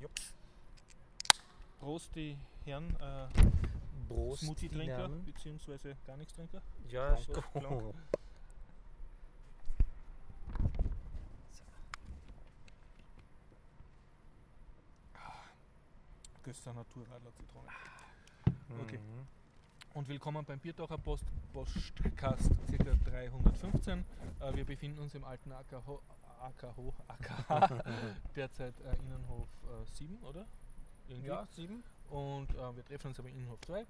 Jupp. Prost, die Herren äh, Prost, Smoothie-Trinker, beziehungsweise gar nichts Trinker. Ja, ist Blanc. gut. Göster Naturradler Zitrone. Okay. Mhm. Und willkommen beim Biertaucher Post Postcast ca. 315. Äh, wir befinden uns im alten AKH, AKH, AKH derzeit äh, Innenhof äh, 7, oder? Irgendwie. Ja, sieben. Und äh, wir treffen uns aber in Innenhof 2.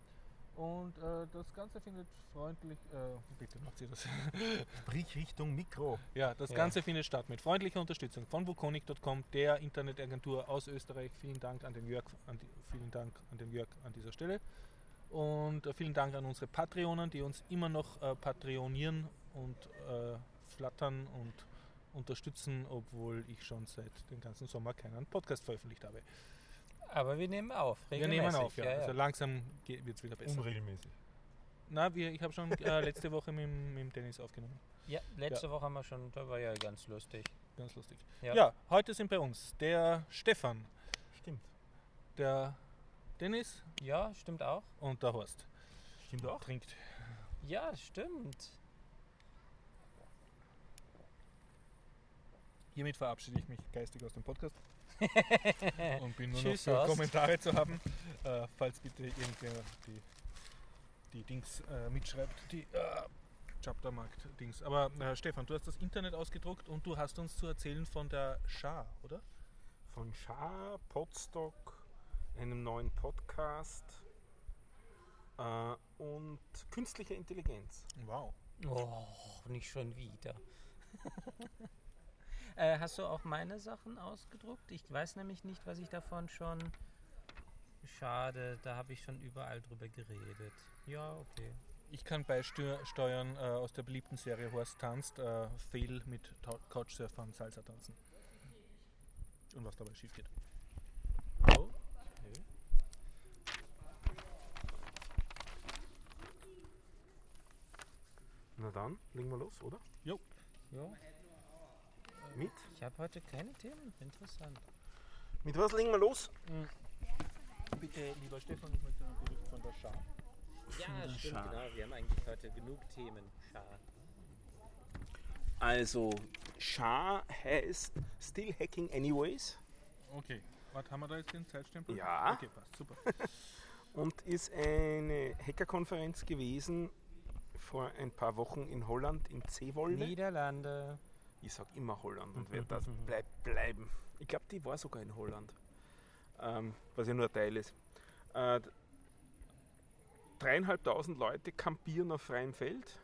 Und äh, das Ganze findet freundlich, äh, bitte macht sie das. Sprich Richtung Mikro. ja, das Ja. Ganze findet statt mit freundlicher Unterstützung von Vuconic.com, der Internetagentur aus Österreich. Vielen Dank an den Jörg, an die, vielen Dank an den Jörg an dieser Stelle. Und äh, vielen Dank an unsere Patreonen, die uns immer noch äh, patronieren und äh, flattern und unterstützen, obwohl ich schon seit dem ganzen Sommer keinen Podcast veröffentlicht habe. Aber wir nehmen auf. Wir nehmen regelmäßig, auf, ja. Also langsam wird es wieder besser. Unregelmäßig. Na, wir, ich habe schon äh, letzte Woche mit, dem- mit dem Dennis aufgenommen. ja, letzte Woche haben wir schon, da war ja ganz lustig. Ganz lustig. Ja. Ja. heute sind bei uns der Stefan, Stimmt. der Dennis Ja, stimmt auch. und der Horst. Stimmt auch. Trinkt. Ja, stimmt. Hiermit verabschiede ich mich geistig aus dem Podcast und bin nur Tschüss, noch für Horst. Kommentare zu haben. Äh, falls bitte irgendwer die, die Dings äh, mitschreibt, die äh, Chaptermarkt-Dings. Aber äh, Stefan, du hast das Internet ausgedruckt und du hast uns zu erzählen von der Schar, oder? Von Schar, Podstock, einem neuen Podcast äh, und künstlicher Intelligenz. Wow. Oh, nicht schon wieder. äh, hast du auch meine Sachen ausgedruckt? Ich weiß nämlich nicht, was ich davon schon. Schade, da habe ich schon überall drüber geredet. Ja, okay. Ich kann beisteuern äh, aus der beliebten Serie Horst tanzt, äh, Fail mit Couchsurfern Salsa tanzen. Und was dabei schief geht. Oh, Na dann, legen wir los, oder? ja. Mit? Ich habe heute keine Themen. Interessant. Mit was legen wir los? Bitte, lieber Stefan, ich möchte einen Bericht von der Schar. Ja, stimmt, Schar. genau. Wir haben eigentlich heute genug Themen. Schade. Also, Schar heißt Still Hacking Anyways Okay, was haben wir da jetzt den Zeitstempel? Ja. Okay, passt, super. und ist eine Hackerkonferenz gewesen vor ein paar Wochen in Holland, in Zeewolde. Niederlande. Ich sag immer Holland und werde das bleibt bleiben. Ich glaube, die war sogar in Holland. Ähm, was ja nur ein Teil ist. Äh, dreieinhalbtausend Leute kampieren auf freiem Feld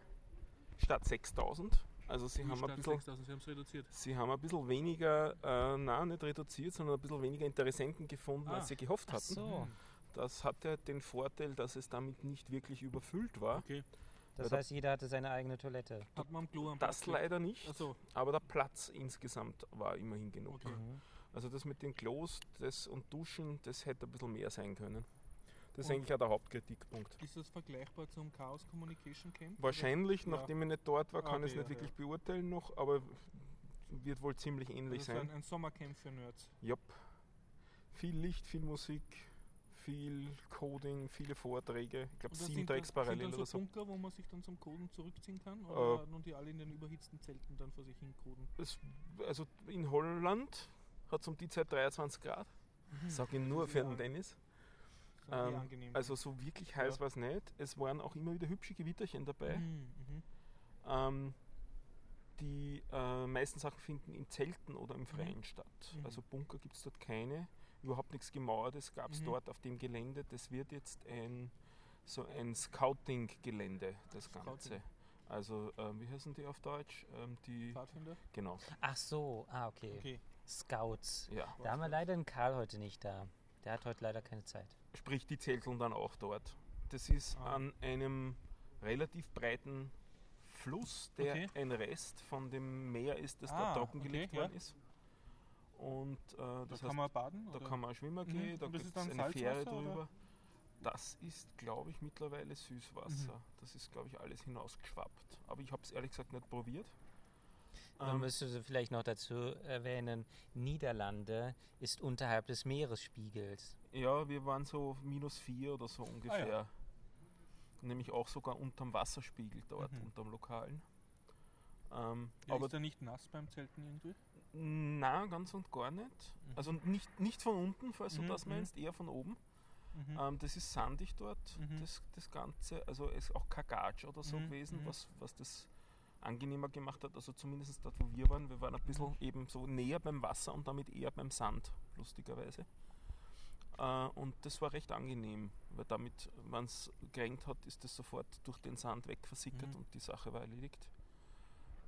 statt 6000. Also sie haben, ein bisschen, Sie haben es reduziert. sie haben ein bisschen weniger, äh, nein, nicht reduziert, sondern ein bisschen weniger Interessenten gefunden, Ah. als sie gehofft hatten. so. Das hatte den Vorteil, dass es damit nicht wirklich überfüllt war. Okay, Das Ja, da- heißt, jeder hatte seine eigene Toilette. hat man am Klo am Das Platz leider nicht, Achso, aber der Platz insgesamt war immerhin genug. okay. Also das mit den Klos das und Duschen, das hätte ein bisschen mehr sein können. Das ist Und- eigentlich auch der Hauptkritikpunkt. Ist das vergleichbar zum Chaos Communication Camp? Wahrscheinlich, Ja. nachdem ich nicht dort war, kann ich es Okay, nicht ja, wirklich ja. beurteilen noch, aber wird wohl ziemlich Oder? ähnlich Das ist ein, sein. ein Sommercamp für Nerds. Jupp. Viel Licht, viel Musik, viel Coding, viele Vorträge. Ich glaube sieben das- Tracks sind parallel dann oder so so. Bunker, wo man sich dann zum Coden zurückziehen kann? Oder Äh. nun die alle in den überhitzten Zelten dann vor sich hin coden? Es, also in Holland hat es um die Zeit 23 Grad. Sag ich nur für den Dennis. Ähm. Also so wirklich heiß Ja. war es nicht. Es waren auch immer wieder hübsche Gewitterchen dabei. Mhm, mhm. Ähm, die äh, meisten Sachen finden in Zelten oder im Freien statt. Mhm. Also Bunker gibt es dort keine. Überhaupt nichts Gemauertes gab es Mhm. dort auf dem Gelände. Das wird jetzt ein so ein Scouting-Gelände, das Scouting. Ganze. Also, ähm, wie heißen die auf Deutsch? Ähm, die, Pfadfinder? genau, Ach so, ah, okay. Okay. Scouts. ja. Da haben wir leider den Karl heute nicht da. Der hat heute leider keine Zeit. Sprich, die zelteln dann auch dort. Das ist Ah. an einem relativ breiten Fluss, der Okay. ein Rest von dem Meer ist, das Ah, dort trockengelegt okay, ja. worden ist. Und äh, Da das kann heißt, man baden? da oder? kann man auch schwimmen Mhm. gehen, da Und das gibt ist es dann eine Fähre Salzwasser, oder? drüber. Das ist, glaube ich, mittlerweile Süßwasser. Mhm. Das ist, glaube ich, alles hinausgeschwappt. Aber ich habe es ehrlich gesagt nicht probiert. Dann Ähm, müsstest du vielleicht noch dazu erwähnen, Niederlande ist unterhalb des Meeresspiegels. Ja, wir waren so minus vier oder Ah, so ungefähr. Nämlich auch sogar unterm Wasserspiegel dort, Mhm. unterm Lokalen. Ähm, Ja, aber ist er nicht nass beim Zelten irgendwie? Na, ganz und gar nicht. Mhm. Also nicht, nicht von unten, falls du Mhm, das mhm. meinst, eher von oben. Mhm. Ähm, das ist sandig dort, Mhm. das, das Ganze. Also es ist auch kein Gatsch oder so Mhm, gewesen, was, was das angenehmer gemacht hat. Also zumindest dort, wo wir waren. Wir waren ein bisschen eben so näher beim Wasser und damit eher beim Sand, lustigerweise. Äh, und das war recht angenehm, weil damit, wenn es geregnet hat, ist das sofort durch den Sand wegversickert und die Sache war erledigt.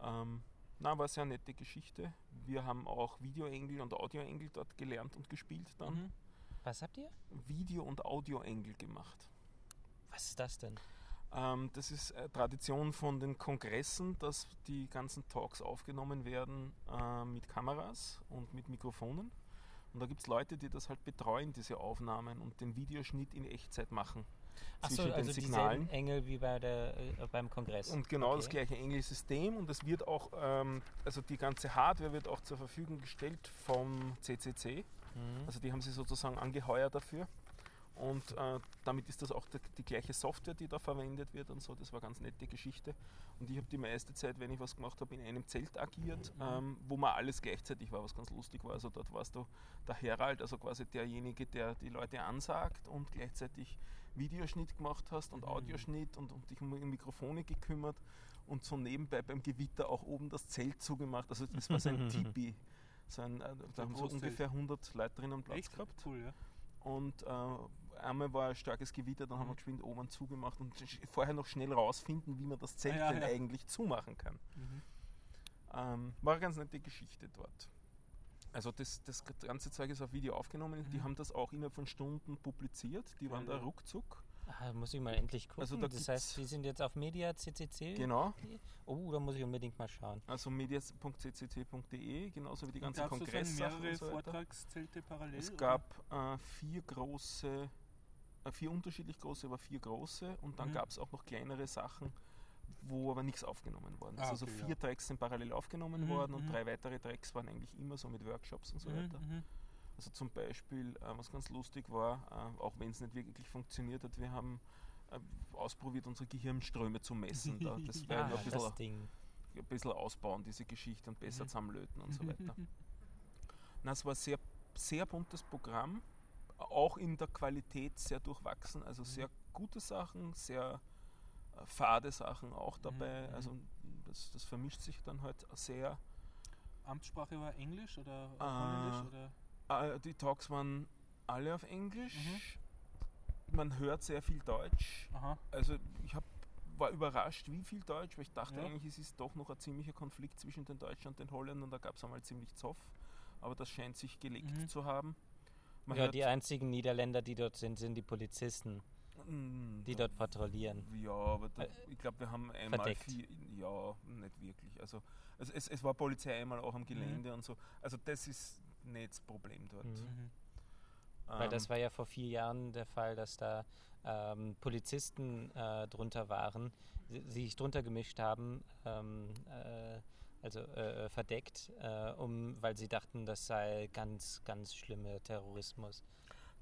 Ähm, na, war eine sehr nette Geschichte. Wir haben auch Videoengel und Audioengel dort gelernt und gespielt dann. Mhm. Was habt ihr? Video- und Audioengel gemacht. Was ist das denn? Ähm, das ist äh, Tradition von den Kongressen, dass die ganzen Talks aufgenommen werden äh, mit Kameras und mit Mikrofonen. Und da gibt es Leute, die das halt betreuen, diese Aufnahmen und den Videoschnitt in Echtzeit machen. Achso, zwischen also den Signalen. Engel wie bei der, äh, beim Kongress. Und genau das Okay. gleiche Engelsystem und es wird auch, ähm, also die ganze Hardware wird auch zur Verfügung gestellt vom CCC. Mhm. Also die haben sie sozusagen angeheuert dafür. Und äh, damit ist das auch die, die gleiche Software, die da verwendet wird und so. Das war eine ganz nette Geschichte. Und ich habe die meiste Zeit, wenn ich was gemacht habe, in einem Zelt agiert, Mhm. ähm, wo man alles gleichzeitig war, was ganz lustig war. Also dort warst du der Herald, also quasi derjenige, der die Leute ansagt und gleichzeitig Videoschnitt gemacht hast und Mhm. Audioschnitt und, und dich um Mikrofone gekümmert und so nebenbei beim Gewitter auch oben das Zelt zugemacht. Also das war so ein Tipi. So ein, äh, da haben so ungefähr 100 Leute drinnen Platz Echt gehabt. Cool, ja. Und äh, einmal war ein starkes Gewitter, dann haben wir Mhm. geschwind oben zugemacht und vorher noch schnell rausfinden, wie man das Zelt Ah, ja, denn ja. eigentlich zumachen kann. Mhm. Ähm, war eine ganz nette Geschichte dort. Also das, das ganze Zeug ist auf Video aufgenommen. Die Mhm. haben das auch innerhalb von Stunden publiziert. Die waren da ruckzuck. Ah, muss ich mal endlich gucken. Also da das heißt, wir sind jetzt auf Media CCC. Genau. Oh, da muss ich unbedingt mal schauen. Also medias.ccc.de, genauso wie die ganzen Gab es sozusagen Kongresssachen mehrere so. Vortragszelte parallel? Es oder? gab äh, vier große, äh, vier unterschiedlich große, aber vier große und dann Mhm. gab es auch noch kleinere Sachen, wo aber nichts aufgenommen worden ist. Ah, also okay, vier ja. Tracks sind parallel aufgenommen Mhm, worden und mhm. drei weitere Tracks waren eigentlich immer so mit Workshops und so Mhm, weiter. mhm. Also zum Beispiel, äh, was ganz lustig war, äh, auch wenn es nicht wirklich funktioniert hat, wir haben äh, ausprobiert, unsere Gehirnströme zu messen. Da. Das werden Ah, wir ein das bisschen, Ding. ein bisschen ausbauen, diese Geschichte und besser zusammenlöten und so weiter. Na, es war ein sehr, sehr buntes Programm, auch in der Qualität sehr durchwachsen, also sehr gute Sachen, sehr fade Sachen auch dabei. mhm. Also das, das vermischt sich dann halt sehr. Amtssprache war Englisch oder Ah. Holländisch? Oder? Äh, die Talks waren alle auf Englisch. Mhm. Man hört sehr viel Deutsch. Aha. Also ich hab, war überrascht, wie viel Deutsch, weil ich dachte Ja. eigentlich, es ist doch noch ein ziemlicher Konflikt zwischen den Deutschen und den Holländern. Da gab es einmal ziemlich Zoff, aber das scheint sich gelegt Mhm. zu haben. Man Ja, hört- die einzigen Niederländer, die dort sind, sind die Polizisten, die da- dort patrouillieren. Ja, aber da, Äh, ich glaube, wir haben einmal verdeckt. vier. Ja, nicht wirklich. Also, also es, es war Polizei einmal auch am Gelände und so. Also das ist nicht das Problem dort. Mhm. Mhm. Weil das Ähm, war ja vor vier Jahren der Fall, dass da ähm, Polizisten äh, drunter waren, si- sich drunter gemischt haben, ähm, äh, also äh, verdeckt, äh, um, weil sie dachten, das sei ganz, ganz schlimme Terrorismus.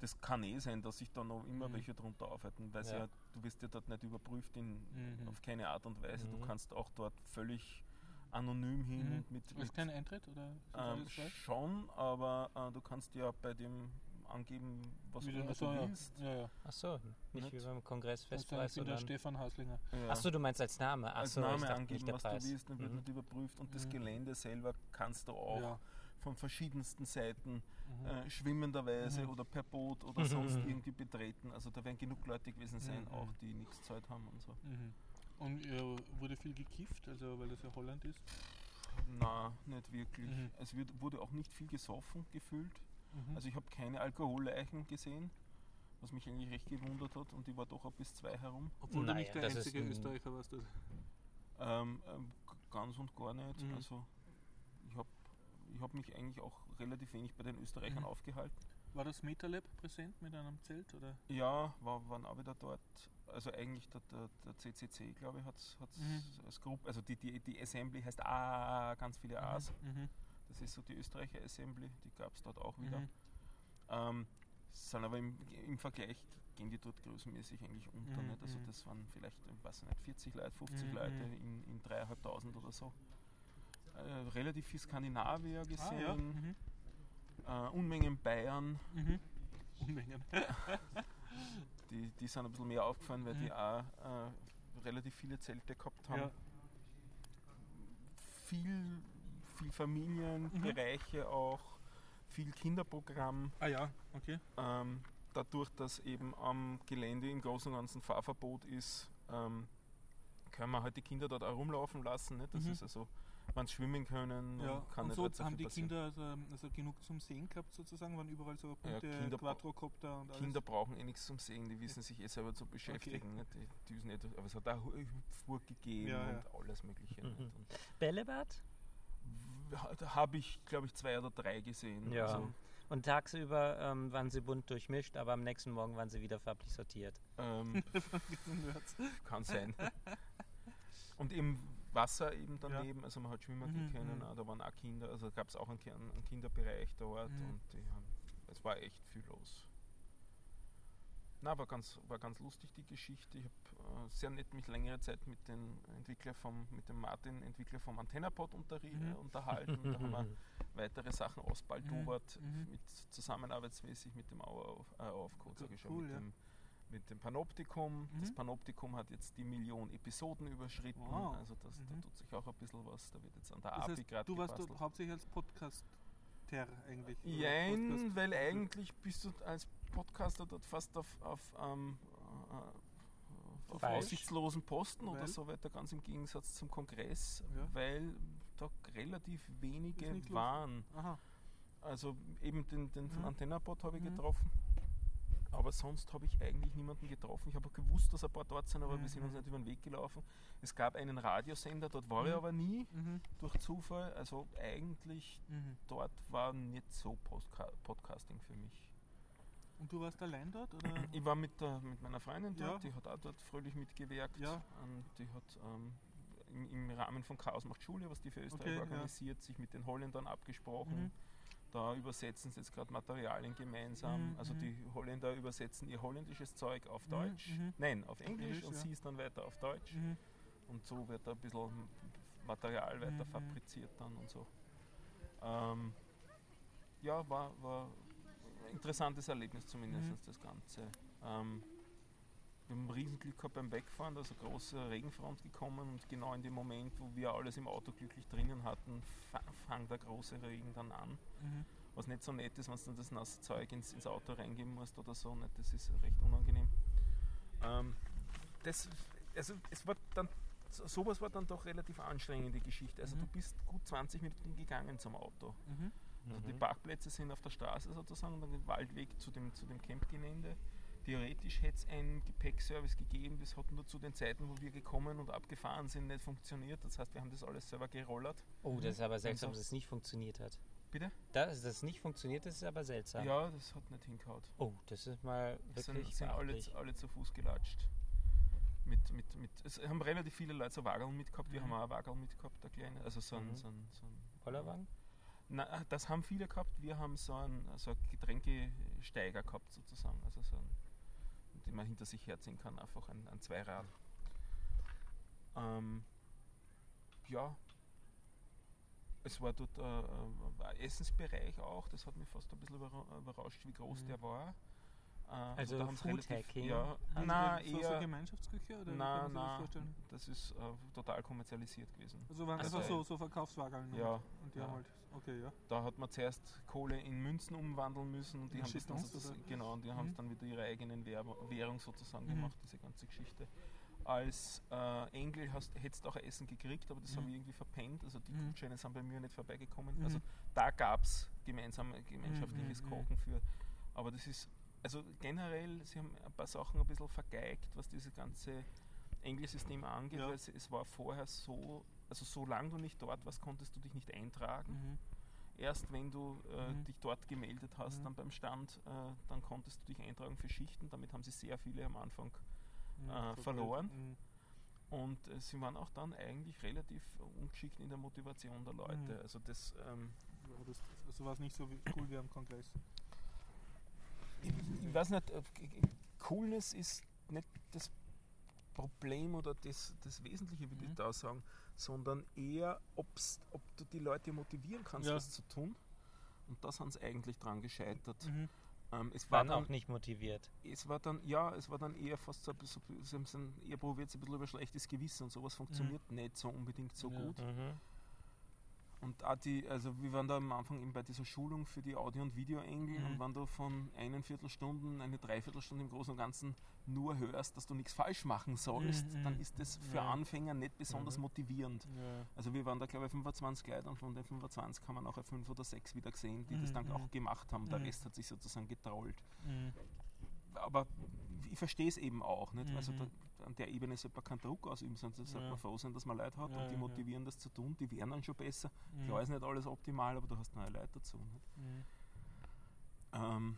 Das kann eh sein, dass sich da noch immer Mhm. welche drunter aufhalten, weil Ja. ja, du wirst ja dort nicht überprüft in, Mhm. auf keine Art und Weise. Mhm. Du kannst auch dort völlig anonym hin Mhm. und mit, Ist mit kein Eintritt oder das ähm, schon, aber äh, du kannst ja bei dem angeben, was immer achso, du ja. willst. Ja, ja. Achso, nicht Nicht? wie beim Kongress Festpreis, ich bin der. Stefan Haslinger. Ja. Achso, du meinst als Name. als Achso, ich Name angeben, nicht der was Preis. du willst, dann wird Mhm. nicht überprüft und das Mhm. Gelände selber kannst du auch Ja. Von verschiedensten Seiten Mhm. äh, schwimmenderweise Mhm. oder per Boot oder Mhm. sonst irgendwie betreten. Also da werden genug Leute gewesen sein, Mhm. auch die nichts Zeit haben und so. Mhm. Und äh, wurde viel gekifft, also weil das ja Holland ist? Na, nicht wirklich. Mhm. Es wird, wurde auch nicht viel gesoffen gefühlt. Mhm. Also ich habe keine Alkoholleichen gesehen, was mich eigentlich recht gewundert hat und ich war doch ab bis zwei herum. Obwohl Naja, du nicht der einzige ein- Österreicher warst. Das. Ähm, ähm, ganz und gar nicht. Mhm. Also ich habe ich habe mich eigentlich auch relativ wenig bei den Österreichern Mhm. aufgehalten. War das MetaLab präsent mit einem Zelt? Oder? Ja, war, waren auch wieder dort. Also eigentlich der, der, der CCC, glaube ich, hat es Mhm. als Gruppe, also die, die, die Assembly heißt A, ganz viele A's. Mhm. Das ist so die Österreicher Assembly, die gab es dort auch wieder. Mhm. Ähm, sind aber im, im Vergleich gehen die dort größenmäßig eigentlich unter. Mhm, Nicht? Also mhm. das waren vielleicht, ich weiß nicht, 40 Leute, 50 Mhm, Leute mhm. in, in 3.500 oder so. Äh, relativ viel Skandinavier Ah, gesehen, ja. Mhm. äh, Unmengen Bayern, Mhm. Unmengen. die, die sind ein bisschen mehr aufgefallen, weil Mhm. die auch äh, relativ viele Zelte gehabt haben. Ja. Viel, viel Familienbereiche auch, viel Kinderprogramm. Ah ja, okay. Ähm, dadurch, dass eben am Gelände im Großen und Ganzen Fahrverbot ist, ähm, können wir halt die Kinder dort auch rumlaufen lassen. Nicht? Das Mhm. ist also, sie schwimmen können, Ja. kann Und nicht so haben die passieren. Kinder also, also genug zum Sehen gehabt sozusagen, waren überall so bunte Kinder bra- Quadrocopter und alles. Kinder brauchen eh nichts zum Sehen, die wissen sich eh selber zu beschäftigen. Nicht? Die düsen nicht, aber es hat auch Hüpfburg gegeben Ja, ja. und alles Mögliche. Mhm. Und Bällebad? habe ich, glaube ich, zwei oder drei gesehen. Ja. Also, Und tagsüber ähm, waren sie bunt durchmischt, aber am nächsten Morgen waren sie wieder farblich sortiert. ähm, kann sein. Und eben Wasser eben daneben, also man hat schwimmen gehen Mhm, können, auch da waren auch Kinder, also gab es auch einen, einen Kinderbereich dort Mhm. und haben, es war echt viel los. Na, war ganz, war ganz lustig die Geschichte. Ich habe äh, sehr nett mich längere Zeit mit dem Entwickler vom, mit dem Martin, Entwickler vom Antennapod unterri- Mhm. unterhalten. Und da haben wir weitere Sachen ausbaldowert, Mhm, mhm. mit zusammenarbeitsmäßig mit dem Auer auf, äh, schon, Cool, mit, ja. dem, mit dem Panoptikum. Das Mhm. Panoptikum hat jetzt die Million Episoden überschritten. Wow. Also das, da Mhm. tut sich auch ein bisschen was. Da wird jetzt an der Das API gerade du warst dort hauptsächlich als Podcaster eigentlich. oder Jein, Podcast- weil eigentlich bist du als Podcaster dort fast auf, auf, ähm, äh, auf aussichtslosen Posten oder Weil? so weiter, ganz im Gegensatz zum Kongress, Ja. weil da relativ wenige waren. Aha. Also eben den, den von Mhm. Antennapod habe ich Mhm. getroffen. Aber sonst habe ich eigentlich niemanden getroffen. Ich habe auch gewusst, dass ein paar dort sind, aber wir sind uns Mhm. nicht über den Weg gelaufen. Es gab einen Radiosender, dort war ich Mhm. aber nie Mhm. durch Zufall. Also eigentlich Mhm. dort war nicht so Postka Podcasting für mich. Und du warst allein dort? Oder? Ich war mit, der, mit meiner Freundin dort, Ja. die hat auch dort fröhlich mitgewirkt. Ja. Und die hat ähm, im, Rahmen von Chaos macht Schule, was die für Österreich Okay, ja. organisiert, sich mit den Holländern abgesprochen. Mhm. Da übersetzen sie jetzt gerade Materialien gemeinsam. Mhm, Also mhm. die Holländer übersetzen ihr holländisches Zeug auf Mhm, Deutsch. mhm. Nein, auf Englisch Englisch, und ja. sie ist dann weiter auf Deutsch. Mhm. Und so wird da ein bisschen Material weiter Mhm. fabriziert dann und so. Ähm, ja, war, war ein interessantes Erlebnis zumindest, Mhm. das Ganze. Ähm, wir haben Riesenglück gehabt beim Wegfahren, da ist eine große Regenfront gekommen und genau in dem Moment, wo wir alles im Auto glücklich drinnen hatten, fa- fang der große Regen dann an. Mhm. Was nicht so nett ist, wenn du dann das nasse Zeug ins, ins Auto reingeben musst oder so. Nicht? Das ist recht unangenehm. Ähm, das, also es war dann, so- sowas war dann doch relativ anstrengende Geschichte. Also Mhm. du bist gut 20 Minuten gegangen zum Auto. Mhm. Also die Mhm. Parkplätze sind auf der Straße sozusagen und dann den Waldweg zu dem, zu dem Campgelände. Theoretisch hätte es einen Gepäckservice gegeben, das hat nur zu den Zeiten, wo wir gekommen und abgefahren sind, nicht funktioniert. Das heißt, wir haben das alles selber gerollert. Oh, das ist aber seltsam, dass es nicht funktioniert hat. Bitte? Dass das nicht funktioniert, das ist aber seltsam. Ja, das hat nicht hingehaut. Oh, das ist mal Es wirklich sind, sind alle, alle zu Fuß gelatscht. Mit, mit, mit, es haben relativ viele Leute so Wageln mitgehabt. Wir Mhm. haben auch eine Wagel mitgehabt, der kleine. Also so ein, Mhm. so ein, so ein Bollerwagen? Na, das haben viele gehabt. Wir haben so einen, so einen Getränkesteiger gehabt sozusagen. Also so einen, den man hinter sich herziehen kann, einfach ein, ein Zweirad. Ähm, ja, es war dort äh, äh, ein Essensbereich auch. Das hat mich fast ein bisschen überra überrascht, wie groß Mhm. der war. Äh, Also da haben's Food relativ- Hacking Ja, haben na, so, so eher, Gemeinschaftsküche? Oder na, sich das na, vorstellen? das ist äh, total kommerzialisiert gewesen. Also waren Also, einfach so, so Verkaufswagen. Ja, Und die ja. haben halt. Okay, ja. Da hat man zuerst Kohle in Münzen umwandeln müssen und die In haben das dann sozusagen, genau, und die Mhm. haben dann wieder ihre eigenen Währ- Währung sozusagen Mhm. gemacht, diese ganze Geschichte. Als äh, Engel hättest du auch Essen gekriegt, aber das Mhm. habe ich irgendwie verpennt. Also die Mhm. Gutscheine sind bei mir nicht vorbeigekommen. Mhm. Also da gab es gemeinsam, gemeinschaftliches mhm, Kochen für. Aber das ist, also generell, sie haben ein paar Sachen ein bisschen vergeigt, was dieses ganze Engelsystem angeht, Ja. weil es, es war vorher so, also solange du nicht dort warst, konntest du dich nicht eintragen. Mhm. erst wenn du äh, Mhm. dich dort gemeldet hast, Mhm. dann beim Stand, äh, dann konntest du dich eintragen für Schichten. Damit haben sie sehr viele am Anfang. Mhm, äh, so verloren. Mhm. Und äh, sie waren auch dann eigentlich relativ ungeschickt in der Motivation der Leute. Mhm. Also das, ähm, Ja, das, also war es nicht so cool wie am Kongress. Ich, ich weiß nicht, Coolness ist nicht das Problem oder das, das Wesentliche, würde Mhm. ich da sagen, sondern eher, ob's, ob du die Leute motivieren kannst, Ja. was zu tun. Und da sind sie eigentlich dran gescheitert. Mhm. Ähm, es war Waren dann auch nicht motiviert. es war dann, ja, es war dann eher fast so, ein bisschen- sie haben eher probiert, so ein bisschen über schlechtes Gewissen und sowas funktioniert nicht so unbedingt so Ja. gut. Mhm. Und auch die, also wir waren da am Anfang eben bei dieser Schulung für die Audio- und Videoengel Mhm. und wenn du von einen Viertelstunden, eine Dreiviertelstunde im Großen und Ganzen nur hörst, dass du nichts falsch machen sollst, Mhm, dann mhm. ist das für Ja. Anfänger nicht besonders Mhm. motivierend. Ja. Also wir waren da glaube ich 25 Leute und von den 25 haben wir nachher fünf oder sechs wieder gesehen, die das Mhm, dann mhm. auch gemacht haben. Der. Rest hat sich sozusagen getrollt. Aber ich verstehe es eben auch. Nicht? Also da, an der Ebene sollte man keinen Druck ausüben, sondern sollte Ja. man froh sein, dass man Leute hat Ja, und die ja, motivieren, das zu tun. Die werden dann schon besser. Mhm. Klar ist nicht alles optimal, aber du hast neue Leute dazu. Nicht? Mhm. Ähm,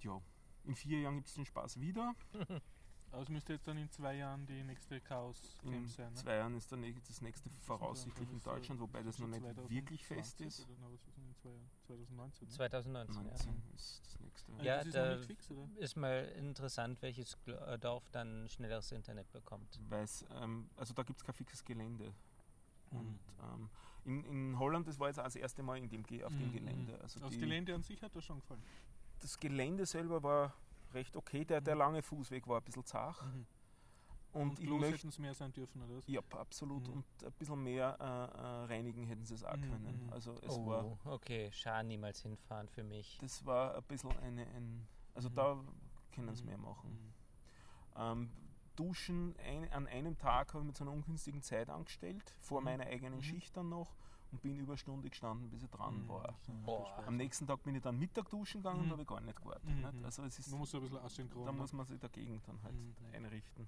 ja, in vier Jahren gibt es den Spaß wieder. Aber es müsste jetzt dann in zwei Jahren die nächste Chaos In Games sein. Ne? zwei Jahren ist nächste, das nächste ist voraussichtlich dann- in dann ist, äh, Deutschland, wobei das noch nicht 2020 wirklich fest ist. Oder, na, was ist denn in zwei Jahren? 2019. Ne? 2019, ja. 19 ist das nächste. Ja, das ist da- fix, oder? Ist mal interessant, welches äh, Dorf dann schnelleres Internet bekommt. Weil's, ähm, also da gibt es kein fixes Gelände. Mhm. Und ähm, in, in Holland, das war jetzt auch das erste Mal in dem, auf dem Mhm, Gelände. mhm. Also Das die, Gelände an sich hat dir schon gefallen. das Gelände selber war recht okay. Der, der Mhm. lange Fußweg war ein bisschen zart. Mhm. Und, Und ich bloß möchte. hätten es mehr sein dürfen, oder was? Ja, absolut. Mhm. Und ein bisschen mehr äh, äh, reinigen hätten sie es auch Mhm, können. mhm. Also es oh, war, okay, schade niemals hinfahren für mich. das war ein bisschen eine. Ein, also Mhm. da können sie Mhm. mehr machen. Mhm. Ähm, Duschen ein, an einem Tag habe ich mit so einer ungünstigen Zeit angestellt, vor Mhm. meiner eigenen Mhm. Schicht dann noch und bin über eine Stunde gestanden, bis ich dran Mhm. war. Boah. Am nächsten Tag bin ich dann Mittag duschen gegangen und Mhm. da habe ich gar nicht gewartet. Mhm. Nicht? Also es ist, Man muss so ein bisschen asynchron. da muss man sich dagegen dann halt Mhm. einrichten.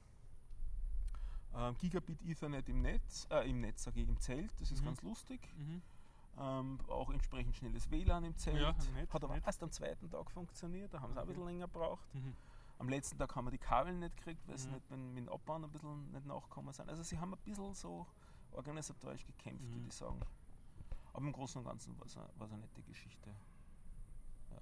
Ähm, Gigabit Ethernet im Netz, äh, im Netz sage ich, im Zelt, das ist Mhm. ganz lustig. Mhm. Ähm, auch entsprechend schnelles WLAN im Zelt. Ja, nett, Hat aber nett. erst am zweiten Tag funktioniert, da haben sie auch ein bisschen länger gebraucht. Mhm. Am letzten Tag haben wir die Kabel nicht gekriegt, weil sie Mhm. nicht mit, mit dem Abbauen ein bisschen nicht nachgekommen sind. Also sie haben ein bisschen so organisatorisch gekämpft, Mhm. würde ich sagen. Aber im Großen und Ganzen war es eine, eine nette Geschichte. Ja.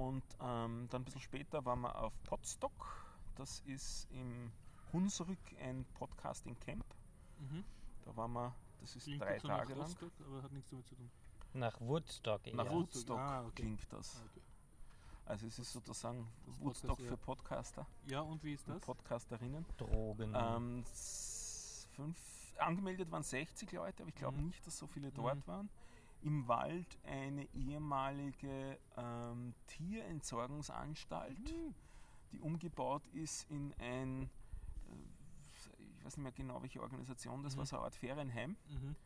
Und ähm, dann ein bisschen später waren wir auf Podstock. Das ist im Hunsrück ein Podcasting-Camp. Mhm. Da waren wir, das ist Klingt drei so nach Tage lang. Rostock, aber hat nichts damit zu tun. Nach Woodstock eher. Nach. Woodstock Ah, okay. klingt das. Ah, okay. Also es ist sozusagen das Woodstock Podcast, für Podcaster Ja, und wie ist das? Podcasterinnen. Drogen. Ähm, fünf, angemeldet waren 60 Leute, aber ich glaube Mhm. nicht, dass so viele dort Mhm. waren. Im Wald eine ehemalige ähm, Tierentsorgungsanstalt, Mhm. die umgebaut ist in ein, ich weiß nicht mehr genau welche Organisation, das war Mhm. so eine Art Ferienheim. Mhm.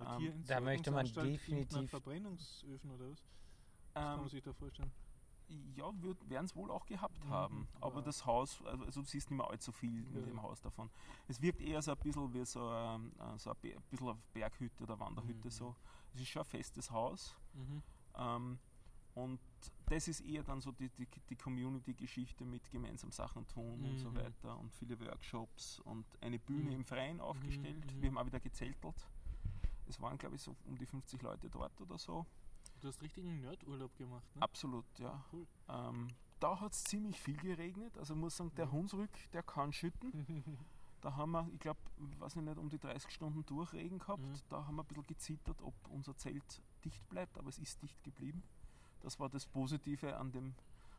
Ähm, da möchte man definitiv- Verbrennungsöfen oder was? Was kann Ähm, man sich da vorstellen? Ja, werden es wohl auch gehabt Mhm, haben. Aber ja. das Haus, also, also du siehst nicht mehr allzu viel in Ja. dem Haus davon. Es wirkt eher so ein bisschen wie so, ähm, äh, so ein, Be- ein bisschen eine Berghütte oder Wanderhütte. Mhm. So. Es ist schon ein festes Haus. Mhm. Ähm, und das ist eher dann so die, die, die Community-Geschichte mit gemeinsam Sachen tun und so Mhm. weiter und viele Workshops und eine Bühne Mhm. im Freien aufgestellt. mhm. Wir haben auch wieder gezeltelt. Es waren, glaube ich, so um die 50 Leute dort oder so. Du hast richtigen Nerdurlaub gemacht, ne? Absolut, ja. Cool. Ähm, da hat es ziemlich viel geregnet. Also ich muss sagen, der Mhm. Hunsrück, der kann schütten. Da haben wir, ich glaube, weiß ich nicht, um die 30 Stunden Durchregen gehabt. Mhm. Da haben wir ein bisschen gezittert, ob unser Zelt dicht bleibt, aber es ist dicht geblieben. Das war das Positive an dem,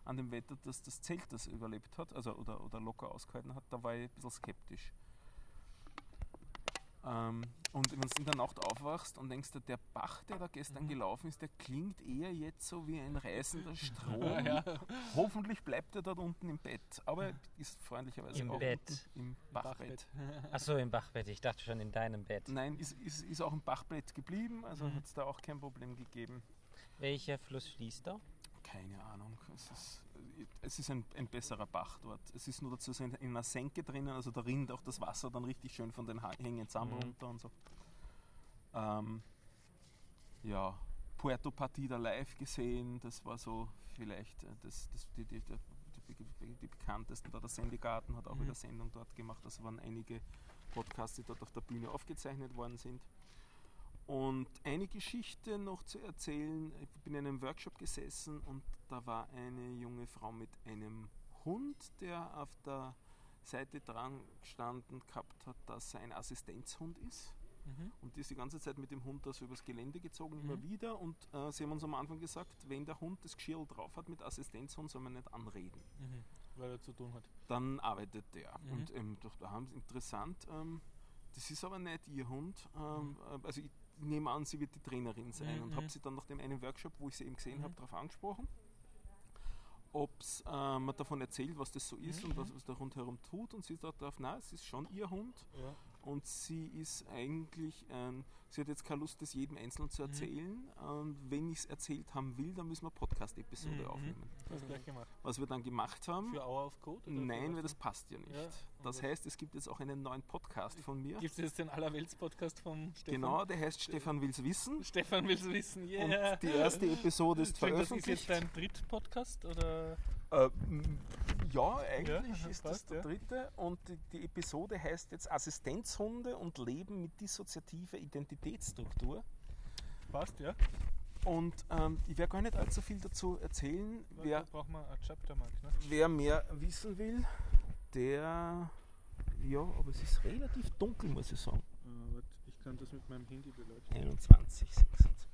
an dem Wetter, dass das Zelt das überlebt hat, also oder, oder locker ausgehalten hat. Da war ich ein bisschen skeptisch. Ähm, und wenn du in der Nacht aufwachst und denkst, der Bach, der da gestern Mhm. gelaufen ist, der klingt eher jetzt so wie ein reißender Strom. ja. Hoffentlich bleibt er dort unten im Bett. Aber er ist freundlicherweise Im auch Bett. im Bachbett. Achso, im Bachbett. Ich dachte schon in deinem Bett. Nein, ist, ist, ist auch im Bachbett geblieben, also Mhm. hat es da auch kein Problem gegeben. Welcher Fluss fließt da? Keine Ahnung. Es ist, es ist ein, ein besserer Bach dort. Es ist nur dazu so in, in einer Senke drinnen, also da rinnt auch das Wasser dann richtig schön von den Hängen zusammen Mhm. runter und so. Ähm, ja, Puerto Partida live gesehen. Das war so vielleicht äh, das, das, die, die, die, die, die bekanntesten. Da der Sendegarten hat auch Mhm. wieder Sendung dort gemacht. Das waren einige Podcasts, die dort auf der Bühne aufgezeichnet worden sind. Und eine Geschichte noch zu erzählen. Ich bin in einem Workshop gesessen und da war eine junge Frau mit einem Hund, der auf der Seite dran gestanden gehabt hat, dass er ein Assistenzhund ist. Mhm. Und die ist die ganze Zeit mit dem Hund da so übers Gelände gezogen, immer Mhm. wieder. Und äh, sie haben uns am Anfang gesagt, wenn der Hund das Geschirr drauf hat mit Assistenzhund, soll man nicht anreden. Mhm. Weil er zu tun hat. Dann arbeitet der. Mhm. Und ähm, doch, da haben sie interessant, ähm, das ist aber nicht ihr Hund. Ähm, äh, Also ich nehme an, sie wird die Trainerin sein. Mhm, Und habe sie dann nach dem einen Workshop, wo ich sie eben gesehen Mhm. habe, darauf angesprochen. Ob es äh, mir davon erzählt, was das so ist Mhm, und was, was der rundherum tut. Und sie sagt darauf, nein, es ist schon ihr Hund. Ja. Und sie ist eigentlich, ähm, sie hat jetzt keine Lust, das jedem Einzelnen zu Mhm. erzählen. Und wenn ich es erzählt haben will, dann müssen wir eine Podcast-Episode Mhm, mhm. aufnehmen. Du gleich gemacht. Was wir dann gemacht haben, Für Hour of Code? nein, weil das passt ja nicht. Ja, das heißt, es gibt jetzt auch einen neuen Podcast von mir. Gibt es jetzt den Allerwelts-Podcast vom Stefan? Genau, der heißt Stefan will's wissen. Stefan will es wissen. Yeah. Und die erste Episode ist Stimmt, das ist veröffentlicht. jetzt dein Dritt-Podcast? Oder? Äh, ja, eigentlich Ja, ist das passt, der ja. dritte. Und die, die Episode heißt jetzt Assistenzhunde und Leben mit dissoziativer Identitätsstruktur. Passt, ja. Und ähm, ich werde gar nicht allzu viel dazu erzählen. Da Wer, braucht man ein Chaptermark. Ne? wer mehr wissen will, der. Ja, aber es ist relativ dunkel, muss ich sagen. ich kann das mit meinem Handy beleuchten. 21, 26.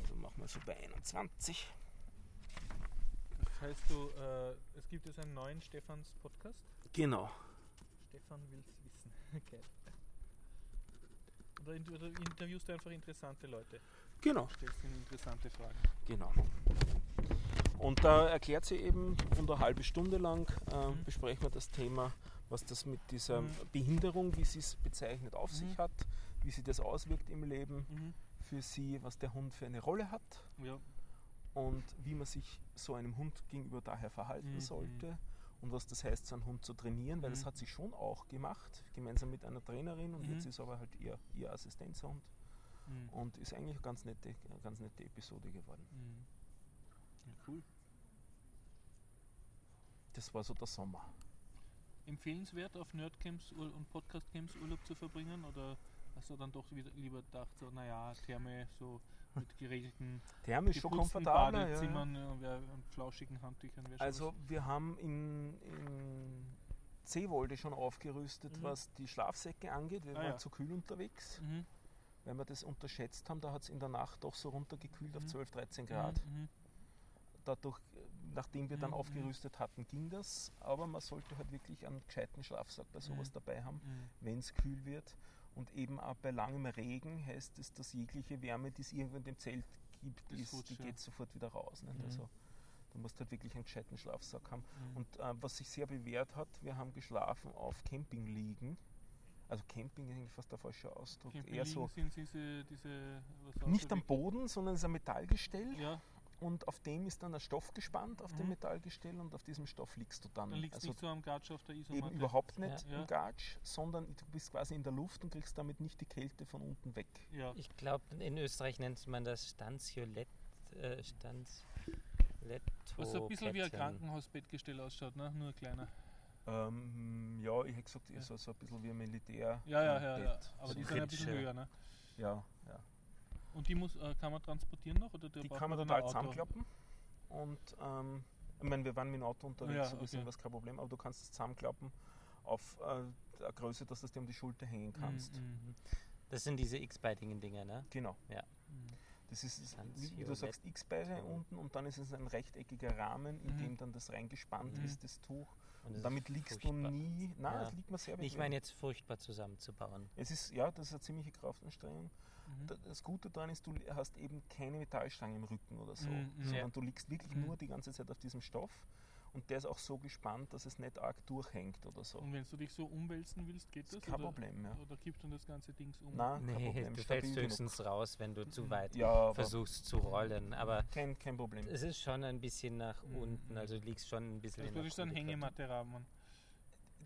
Also machen wir so bei 21. Heißt, du, äh, es gibt jetzt einen neuen Stefans Podcast. Genau. Stefan will es wissen. Geil. Oder interviewst du einfach interessante Leute? Genau. Stellst ihnen interessante Fragen. Genau. Und da erklärt sie eben und eine halbe Stunde lang äh, Mhm. besprechen wir das Thema, was das mit dieser Mhm. Behinderung, wie sie es bezeichnet, auf Mhm. sich hat, wie sie das auswirkt im Leben Mhm. für sie, was der Hund für eine Rolle hat Ja. Und wie man sich so einem Hund gegenüber daher verhalten Mhm. sollte und was das heißt, so einen Hund zu trainieren, weil das Mhm. hat sie schon auch gemacht, gemeinsam mit einer Trainerin und Mhm. jetzt ist aber halt ihr, ihr Assistenzhund Mhm. und ist eigentlich eine ganz nette, eine ganz nette Episode geworden. Mhm. Ja, cool. Das war so der Sommer. Empfehlenswert auf Nerdcamps und Podcastcamps Urlaub zu verbringen oder hast du dann doch wieder lieber gedacht, so naja, Therme so mit geregelten Therme ist schon komfortabler. Ja, ja. Badezimmern ja. wär- und flauschigen Handtüchern wäre schon Also wir haben in, in Seewolde schon aufgerüstet, Mhm. was die Schlafsäcke angeht. Wir Ah, waren ja. zu kühl unterwegs. Mhm. Weil wir das unterschätzt haben, da hat es in der Nacht doch so runtergekühlt auf Mhm. 12, 13 Grad. Mhm. Dadurch, äh, nachdem wir dann Mhm, mhm. aufgerüstet hatten, ging das. Aber man sollte halt wirklich einen gescheiten Schlafsack bei sowas Mhm. dabei haben, Mhm. wenn es kühl wird. Und eben auch bei langem Regen heißt es, dass jegliche Wärme, die es irgendwo in dem Zelt gibt, Ist futsch, die ja. geht sofort wieder raus. Mhm. Also, du musst halt wirklich einen gescheiten Schlafsack haben. Mhm. Und äh, was sich sehr bewährt hat, wir haben geschlafen auf Campingliegen. Also Camping ist eigentlich fast der falsche Ausdruck. Eher so sind diese, diese nicht am Boden, sondern es ist ein Metallgestell Ja, und auf dem ist dann ein Stoff gespannt auf dem Mhm. Metallgestell und auf diesem Stoff liegst du dann. dann liegst also nicht so am Gatsch auf der Isomatte. eben überhaupt nicht Ja. im Gatsch, sondern du bist quasi in der Luft und kriegst damit nicht die Kälte von unten weg. Ja. Ich glaube, in Österreich nennt man das Stanziolett. Äh, Stanzioletto. Was so ein bisschen wie ein. Krankenhausbettgestell ausschaut, ne? nur kleiner. Ähm, ja, ich hätte gesagt, Ja. so, so ein bisschen wie ein Militär. Ja, ja, ja, ja. Aber so die sind ein bisschen höher. Ne? ja, ja. Und die muss, äh, kann man transportieren noch? Oder Die kann man dann total zusammenklappen. Und ähm, ich meine, wir waren mit dem Auto unterwegs, Ja, so gesehen okay. war es kein Problem, aber du kannst es zusammenklappen auf äh, eine Größe, dass du es dir um die Schulter hängen kannst. Mhm, mhm, Das sind diese X-Biting-Dinger, ne? Genau. mhm. Das ist, wie, wie du sagst, X-Beine unten und dann ist es ein rechteckiger Rahmen, in Mhm. dem dann das reingespannt Mhm. ist, das Tuch. Und es damit liegst furchtbar. du nie. Nein, Ja. es liegt mir sehr Ich meine jetzt furchtbar zusammenzubauen. Es ist, ja, das ist eine ziemliche Kraftanstrengung. Mhm. Da- Das Gute daran ist, du hast eben keine Metallstange im Rücken oder so, Mhm, mhm. sondern Ja. du liegst wirklich Mhm. nur die ganze Zeit auf diesem Stoff und der ist auch so gespannt, dass es nicht arg durchhängt oder so. Und wenn du dich so umwälzen willst, geht Das das? kein oder, Problem, ja. oder kippt dann das ganze Ding um? Nein, kein Nee, Problem. du stabil fällst genug. höchstens raus, wenn du zu Mhm. weit Ja, versuchst zu rollen. Aber kein, kein Problem. es ist schon ein bisschen nach Mhm. unten, also du liegst schon ein bisschen Das würde ich dann. Hängematte haben.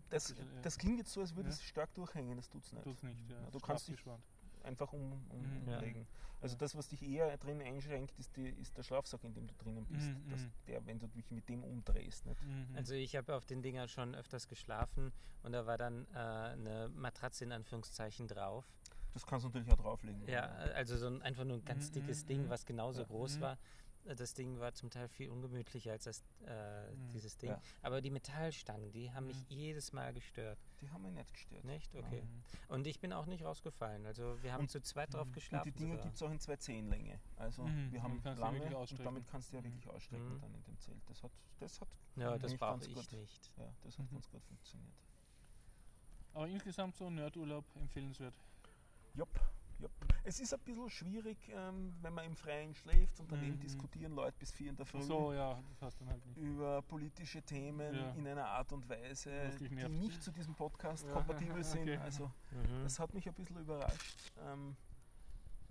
Das, Ja. das klingt jetzt so, als würde Ja. es stark durchhängen, das tut es nicht. Tut es nicht. Ja. Du kannst dich Schlafgespannt. Einfach um, um, Mhm. Ja. umlegen. Also das, was dich eher drin einschränkt, ist, die, ist der Schlafsack, in dem du drinnen bist. Mhm, Dass mhm. der, wenn du dich mit dem umdrehst. Nicht? Mhm. Also ich habe auf den Dingern schon öfters geschlafen und da war dann äh, eine Matratze in Anführungszeichen drauf. Das kannst du natürlich auch drauflegen. Ja, also so ein, einfach nur ein ganz Mhm, dickes mhm, Ding, was genauso Ja. groß Mhm. war. Das Ding war zum Teil viel ungemütlicher als das, äh, Mhm. dieses Ding. Ja. Aber die Metallstangen, die haben mich Mhm. jedes Mal gestört. Die haben mich nicht gestört. Nicht? Okay. Mhm. Und ich bin auch nicht rausgefallen. Also wir haben Und- zu zweit drauf Mhm. Und geschlafen. die Dinge sogar. gibt es auch in zwei Zehenlänge. Also Mhm, wir damit haben kannst du lange und damit kannst du ja Mhm. wirklich ausstrecken Mhm. dann in dem Zelt. Das hat, das hat, Ja, das brauche ganz ich gut. nicht. ja, das hat Mhm. ganz gut funktioniert. Aber insgesamt so Nerdurlaub empfehlenswert. Jupp, jupp. Es ist ein bisschen schwierig, ähm, wenn man im Freien schläft und daneben Mhm. diskutieren Leute bis vier in der Früh. So, ja, halt über politische Themen Ja. in einer Art und Weise, die nicht zu diesem Podcast Ja, kompatibel sind. okay. Also Mhm. das hat mich ein bisschen überrascht. Ähm,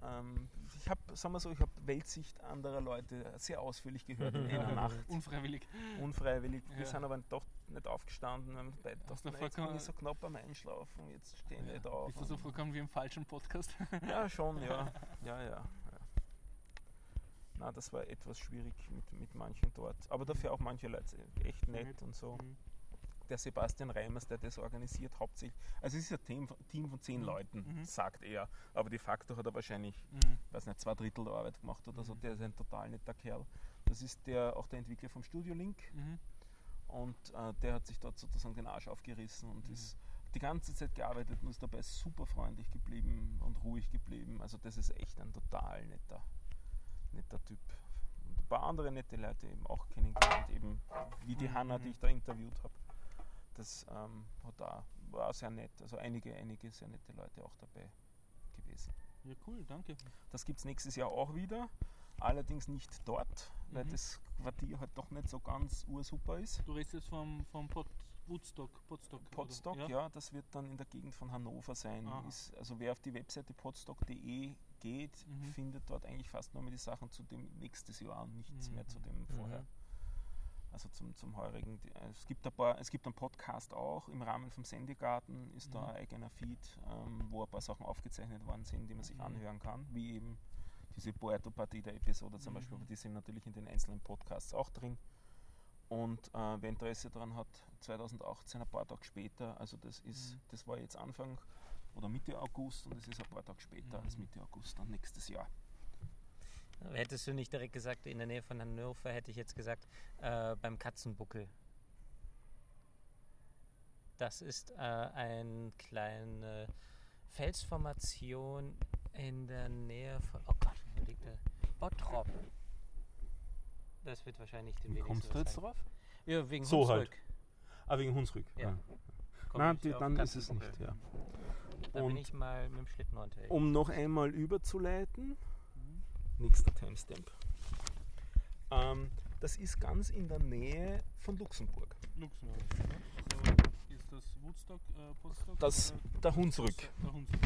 ähm, ich habe, sagen wir so, ich habe Weltsicht anderer Leute sehr ausführlich gehört in einer Nacht, Unfreiwillig. unfreiwillig. Wir Ja. sind aber doch nicht aufgestanden. Wir haben beide "Na, jetzt bin ich so knapp am Einschlafen, jetzt stehen wir Ja. da auf. Bist du so vorgekommen wie im falschen Podcast? Ja, schon, ja. Ja, ja. ja. Na, das war etwas schwierig mit, mit manchen dort. Aber dafür auch manche Leute echt nett Nett. und so. Mhm. Der Sebastian Reimers, der das organisiert, hauptsächlich. Also es ist ein Team, Team von zehn Mhm. Leuten, Mhm. sagt er. Aber de facto hat er wahrscheinlich, Mhm. weiß nicht, zwei Drittel der Arbeit gemacht oder so. Mhm. Der ist ein total netter Kerl. Das ist der, auch der Entwickler vom Studio Link. Mhm. Und äh, der hat sich dort sozusagen den Arsch aufgerissen und ist die ganze Zeit gearbeitet und ist dabei super freundlich geblieben und ruhig geblieben. Also das ist echt ein total netter, netter Typ. Und ein paar andere nette Leute eben auch kennengelernt, eben wie die Mhm. Hanna, die ich da interviewt habe. Das ähm, hat da, war auch sehr nett. Also einige, einige sehr nette Leute auch dabei gewesen. Ja, cool, danke. Das gibt es nächstes Jahr auch wieder. Allerdings nicht dort, weil Mhm. das Quartier halt doch nicht so ganz ursuper ist. Du redest jetzt vom, vom Pod, Woodstock, Podstock. oder? Podstock, ja. das wird dann in der Gegend von Hannover sein. Ist, also wer auf die Webseite podstock.de geht, Mhm. findet dort eigentlich fast nur mehr die Sachen zu dem nächstes Jahr und nichts Mhm. mehr zu dem vorher. Mhm. Also zum, zum heurigen. Äh, Es gibt, ein paar, es gibt einen Podcast auch im Rahmen vom Sendegarten, ist da Mhm. ein eigener Feed, ähm, wo ein paar Sachen aufgezeichnet worden sind, die man sich Mhm. anhören kann, wie eben diese Puerto Partida-Episode zum Mhm. Beispiel, aber die sind natürlich in den einzelnen Podcasts auch drin. Und äh, wer Interesse daran hat, 2018, ein paar Tage später, also das ist, Mhm. das war jetzt Anfang oder Mitte August und es ist ein paar Tage später als Mhm. Mitte August dann nächstes Jahr. Hättest du nicht direkt gesagt, in der Nähe von Hannover, hätte ich jetzt gesagt, äh, beim Katzenbuckel. Das ist äh, eine kleine Felsformation in der Nähe von. Oh Gott, wo liegt der? Bottrop. Das wird wahrscheinlich den wenigsten was sagen. drauf? Ja, wegen So halt. Hunsrück. Ah, wegen Hunsrück. Ja. Komm Nein, ich die, dann ist es nicht. Ja. Da bin Und- ich mal mit dem Schlitten unterwegs. Um noch einmal überzuleiten. Nächster Timestamp. Ähm, das ist ganz in der Nähe von Luxemburg. Luxemburg. Ja. So ist das Woodstock, äh? Das, der Hunsrück. Der Hunsrück.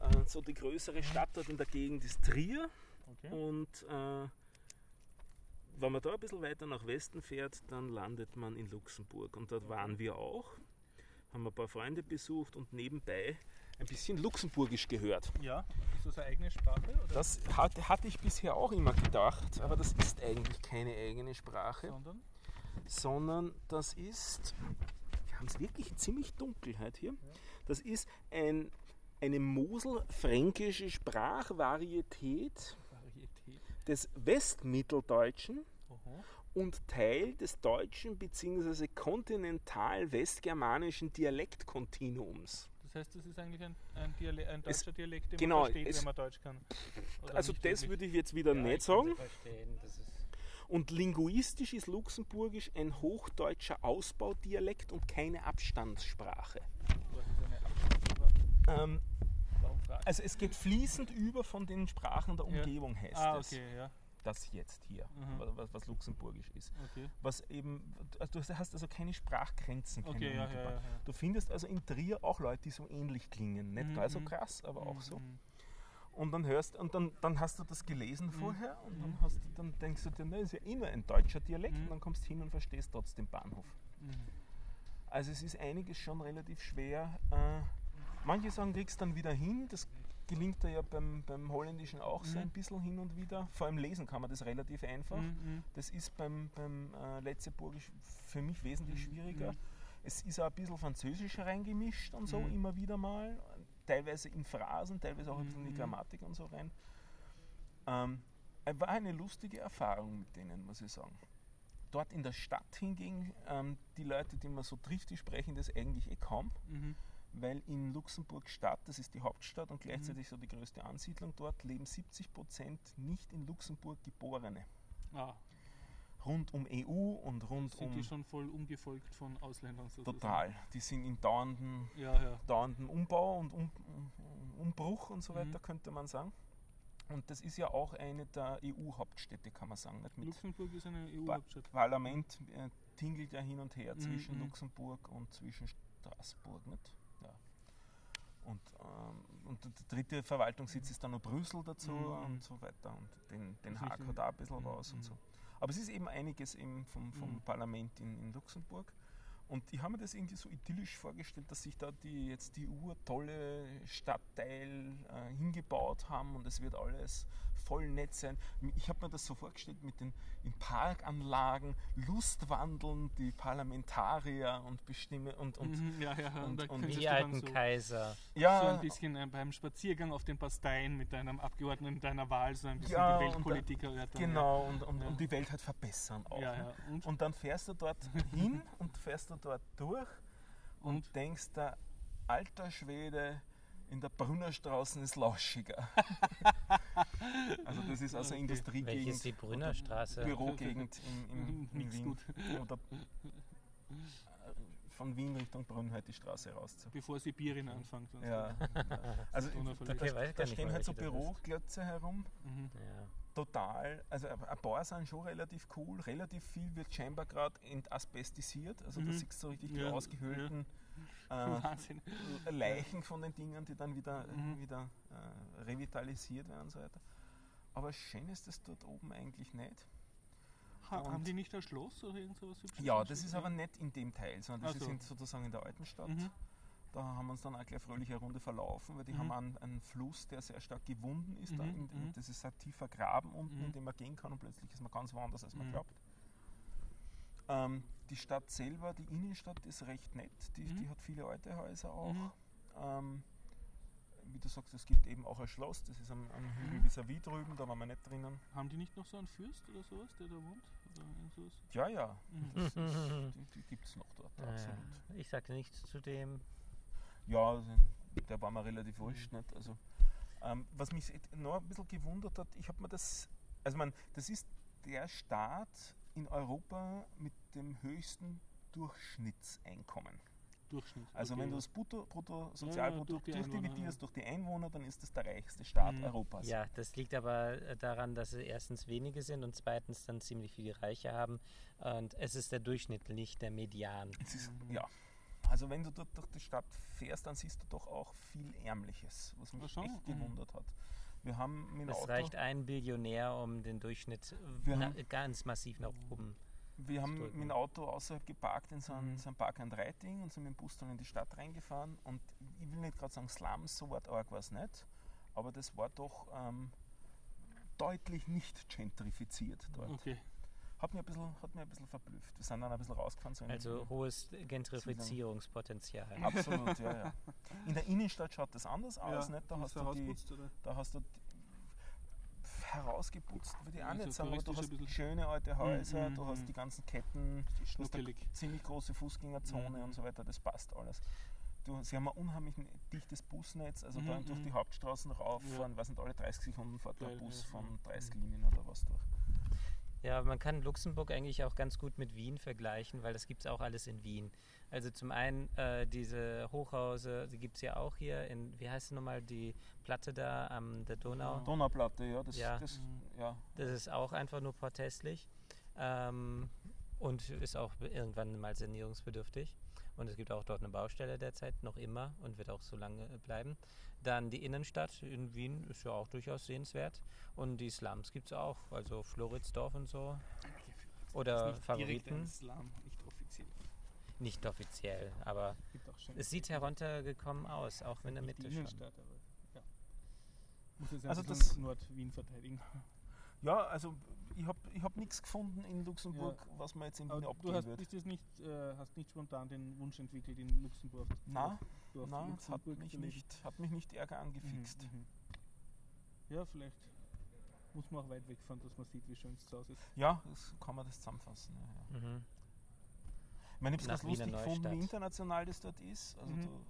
Äh, so die größere Stadt dort in der Gegend ist Trier. Okay. Und äh, wenn man da ein bisschen weiter nach Westen fährt, dann landet man in Luxemburg. Und dort waren wir auch, haben ein paar Freunde besucht und nebenbei ein bisschen Luxemburgisch gehört. Ja, ist das eine eigene Sprache? Oder? Das hatte, hatte ich bisher auch immer gedacht, aber das ist eigentlich keine eigene Sprache, Sondern? sondern das ist, wir haben es wirklich ziemlich dunkel heute hier, das ist ein, eine moselfränkische Sprachvarietät Varietät. des Westmitteldeutschen Oho. und Teil des deutschen bzw. kontinental-westgermanischen Dialektkontinuums. Das heißt, das ist eigentlich ein, ein, Diale ein Es- deutscher Dialekt, den genau, man versteht, es- wenn man Deutsch kann. Oder Also das wirklich? würde ich jetzt wieder Ja, nicht sagen. Und linguistisch ist Luxemburgisch ein hochdeutscher Ausbaudialekt und keine Abstandssprache. Ähm, also es geht fließend über von den Sprachen der Ja. Umgebung, heißt Ah, es. okay, ja. Das jetzt hier, Mhm. wa- was, was Luxemburgisch ist. Okay, Was eben, also du hast also keine Sprachgrenzen. Keine okay ja, ja, ja. Du findest also in Trier auch Leute, die so ähnlich klingen. Nicht Mhm, gar so mhm. krass, aber auch so. Mhm. Und dann hörst und dann, dann hast du das gelesen vorher und dann, Mhm. hast, du- dann denkst du dir, na, ist ja nur ein deutscher Dialekt Mhm. und dann kommst du hin und verstehst trotzdem Bahnhof. Mhm. Also es ist einiges schon relativ schwer. Äh, manche sagen, kriegst dann wieder hin, das gelingt da ja beim, beim Holländischen auch so Mhm. ein bisschen hin und wieder. Vor allem lesen kann man das relativ einfach. Mhm, Das ist beim, beim äh, Letzeburgisch für mich wesentlich Mhm, schwieriger. mhm. Es ist auch ein bisschen Französisch reingemischt und so, Mhm. immer wieder mal. Teilweise in Phrasen, teilweise auch ein bisschen in die Mhm. Grammatik und so rein. Ähm, es war eine lustige Erfahrung mit denen, muss ich sagen. Dort in der Stadt hingegen, ähm, die Leute, die man so trifft, die sprechen das eigentlich eh kaum, Mhm. Weil in Luxemburg Stadt, das ist die Hauptstadt und Mhm. gleichzeitig so die größte Ansiedlung dort, leben 70 Prozent nicht in Luxemburg Geborene. Ah, Rund um EU und rund sind um die schon voll umgefolgt von Ausländern sozusagen? Total. Die sind in dauerndem, Ja, ja. dauerndem Umbau und um, um, Umbruch und so Mhm. weiter, könnte man sagen. Und das ist ja auch eine der EU-Hauptstädte, kann man sagen. Nicht? Mit Luxemburg ist eine EU-Hauptstadt. Parlament äh, tingelt ja hin und her Mhm, zwischen mhm. Luxemburg und zwischen Straßburg. Nicht? Und, ähm, und der dritte Verwaltungssitz ist dann noch Brüssel dazu Mhm. und so weiter. Und Den, den Haag hat auch ein bisschen mhm, was und so. Aber es ist eben einiges eben vom, vom Mhm. Parlament in, in Luxemburg. Und ich habe mir das irgendwie so idyllisch vorgestellt, dass sich da die jetzt die urtolle Stadtteil äh, hingebaut haben und es wird alles voll nett sein. Ich habe mir das so vorgestellt mit den in Parkanlagen, Lustwandeln, die Parlamentarier und Bestimme und, und Mhm, ja, ja. und- Und, und die alten so, Kaiser. ja, so ein bisschen äh, beim Spaziergang auf den Pasteien mit deinem Abgeordneten deiner Wahl so ein bisschen Ja, die Weltpolitiker erörtern. genau und, und, Ja. und die Welt halt verbessern auch. Ja, ne? ja. Und, Und dann fährst du dort hin und fährst du dort durch und, Und? denkst, der alter Schwede in der Brunnerstraße ist lauschiger. also das ist also. Industriegegend. Welche ist die Brünnerstraße? Büro-Gegend in, in, in Nix Wien. gut. Oder äh, von Wien Richtung Brunn halt die Straße raus. Zu. Bevor sie Bierin anfängt. und Ja. Also da, Okay, da, da stehen halt so. Büroklötze herum. So. Mhm. Ja. Total. Also ein paar sind schon relativ cool. Relativ viel wird scheinbar gerade entasbestisiert. Also da Mhm. siehst du richtig die Ja, ausgehöhlten äh, Wahnsinn. Leichen von den Dingen, die dann wieder, Mhm. wieder äh, revitalisiert werden und so weiter. Aber schön ist das dort oben eigentlich nicht. Ha, haben die nicht ein Schloss oder irgend sowas? Ja, das ist Ja. aber nicht in dem Teil, sondern das so. ist in, sozusagen in der alten Stadt. Mhm. Da haben wir uns dann auch gleich fröhlich eine Runde verlaufen, weil die Mhm. haben einen, einen Fluss, der sehr stark gewunden ist. Da Mhm, in, in, mhm. das ist ein tiefer Graben unten, Mhm. in dem man gehen kann und plötzlich ist man ganz woanders, als man Mhm. glaubt. Ähm, die Stadt selber, die Innenstadt, ist recht nett. Die, Mhm. die hat viele alte Häuser auch. Mhm. Ähm, wie du sagst, es gibt eben auch ein Schloss, das ist am, am Hügel vis-à-vis drüben, da waren wir nicht drinnen. Haben die nicht noch so einen Fürst oder sowas, der da wohnt? Oder irgend sowas? Ja, ja, Mhm. die, die gibt es noch dort, Ja, absolut. ich sage nichts zu dem. Ja, also, der war mir relativ wurscht. Nicht? Also, ähm, was mich noch ein bisschen gewundert hat, ich habe mir das, also man, das ist der Staat in Europa mit dem höchsten Durchschnittseinkommen. Durchschnitt. Also okay, wenn du ja. das Brutto, durch Bruttosozialprodukt die Einwohner, durchdividierst ja. durch die Einwohner, dann ist das der reichste Staat Mhm. Europas. Ja, das liegt aber äh, daran, dass sie erstens wenige sind und zweitens dann ziemlich viele Reiche haben. Und es ist der Durchschnitt, nicht der Median. Es ist, Mhm. ja. Also wenn du dort durch die Stadt fährst, dann siehst du doch auch viel Ärmliches, was mich so, echt mhm. gewundert hat. Wir haben mit dem Es Auto, reicht ein Billionär, um den Durchschnitt Wir na, haben- ganz massiv nach oben. Wir haben drücken. mit dem Auto außerhalb geparkt in so einem, Mhm. so einem Park and Ride-Ding und sind mit dem Bus dann in die Stadt reingefahren. Und ich will nicht gerade sagen, Slums, so weit arg war es nicht, aber das war doch ähm, deutlich nicht gentrifiziert dort. Okay. Hat mich, ein bisschen, hat mich ein bisschen verblüfft. Wir sind dann ein bisschen rausgefahren. So in- Also hohes Gentrifizierungspotenzial. Absolut, ja, ja. In der Innenstadt schaut das anders aus. Nicht? Da, hast du die, da hast du die herausgeputzt, würde ich Ja, auch so nicht sagen, aber du hast schöne alte Häuser, mhm, du hast mhm. die ganzen Ketten, du hast eine ziemlich große Fußgängerzone Mhm. und so weiter, das passt alles. Du, sie haben ein unheimlich dichtes Busnetz, also da Mhm, durch mhm. die Hauptstraßen rauffahren, Ja. weiß nicht, alle 30 Sekunden fährt ein Geil, Bus ja, von ja. 30 Linien oder was durch. Ja, man kann Luxemburg eigentlich auch ganz gut mit Wien vergleichen, weil das gibt es auch alles in Wien. Also zum einen äh, diese Hochhäuser, die gibt es ja auch hier in, wie heißt es nochmal, die Platte da am der Donau. Donauplatte, ja, das, Ja. das ja. Das ist auch einfach nur protestlich ähm, und ist auch irgendwann mal sanierungsbedürftig. Und es gibt auch dort eine Baustelle derzeit, noch immer und wird auch so lange äh, bleiben. Dann die Innenstadt in Wien ist ja auch durchaus sehenswert. Und die Slums gibt es auch, also Floridsdorf und so. Oder Ist nicht direkt Favoriten. ein Slum, nicht offiziell. Nicht offiziell, aber es sieht heruntergekommen aus, auch in der nicht die Mitte schon. Innenstadt, aber ja. Muss jetzt Also das- das Nord-Wien verteidigen. Ja, also ich habe ich hab nichts gefunden in Luxemburg, was man jetzt in Wien Aber du abgeben hast, wird. nicht, äh, hast nicht spontan den Wunsch entwickelt, in Luxemburg Na, durch na, es hat Luxemburg mich, nicht, hat mich nicht ärger angefixt. Mhm, mhm. Ja, vielleicht muss man auch weit wegfahren, dass man sieht, wie schön es zu Hause ist. Ja, das kann man das zusammenfassen. Ja, ja. Mhm. Ich meine, ich habe es lustig gefunden, wie international das dort ist. Also Mhm. du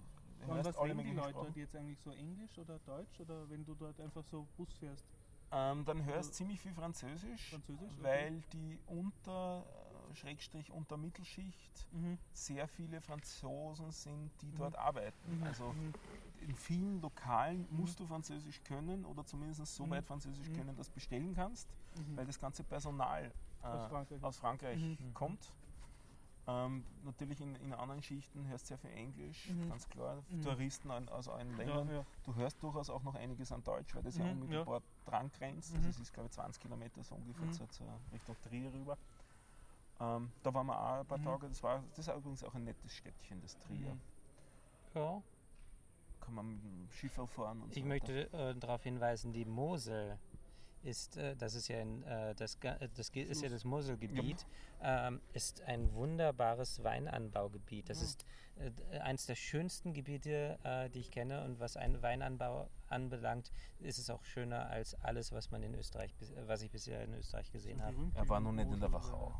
was reden die Leute dort jetzt eigentlich so Englisch oder Deutsch oder wenn du dort einfach so Bus fährst? Ähm, dann hörst Also- du ziemlich viel Französisch, Französisch? Okay. weil die Unter, äh, Schrägstrich Untermittelschicht Mhm. sehr viele Franzosen sind, die Mhm. dort arbeiten. Mhm. Also Mhm. in vielen Lokalen musst du Französisch können oder zumindest so Mhm. weit Französisch Mhm. können, dass du bestellen kannst, Mhm. weil das ganze Personal äh, Aus Frankreich. aus Frankreich Mhm. kommt. Ähm, natürlich in, in anderen Schichten hörst du sehr viel Englisch, Mhm. ganz klar. Mhm. Touristen aus allen ja, Ländern. ja. Du hörst durchaus auch noch einiges an Deutsch, weil das ja Mhm, unmittelbar dran grenzt. Mhm. Also es ist, glaube ich, 20 Kilometer so ungefähr Mhm. zur, zur Richtung Trier rüber. Ähm, da waren wir auch ein paar Mhm. Tage. Das, war, das ist übrigens auch ein nettes Städtchen, das Trier. Mhm. Ja. Kann man mit dem Schiffer fahren und so Ich möchte äh, darauf hinweisen, die Mosel ist, äh, das ist ja, in, äh, das, äh, das ist ja das Moselgebiet, ähm, ist ein wunderbares Weinanbaugebiet. Das Mhm. ist eines der schönsten Gebiete, die ich kenne. Und was einen Weinanbau anbelangt, ist es auch schöner als alles, was man in Österreich, was ich bisher in Österreich gesehen habe. Berühmt Er war noch nicht in der Mosel, Wachau.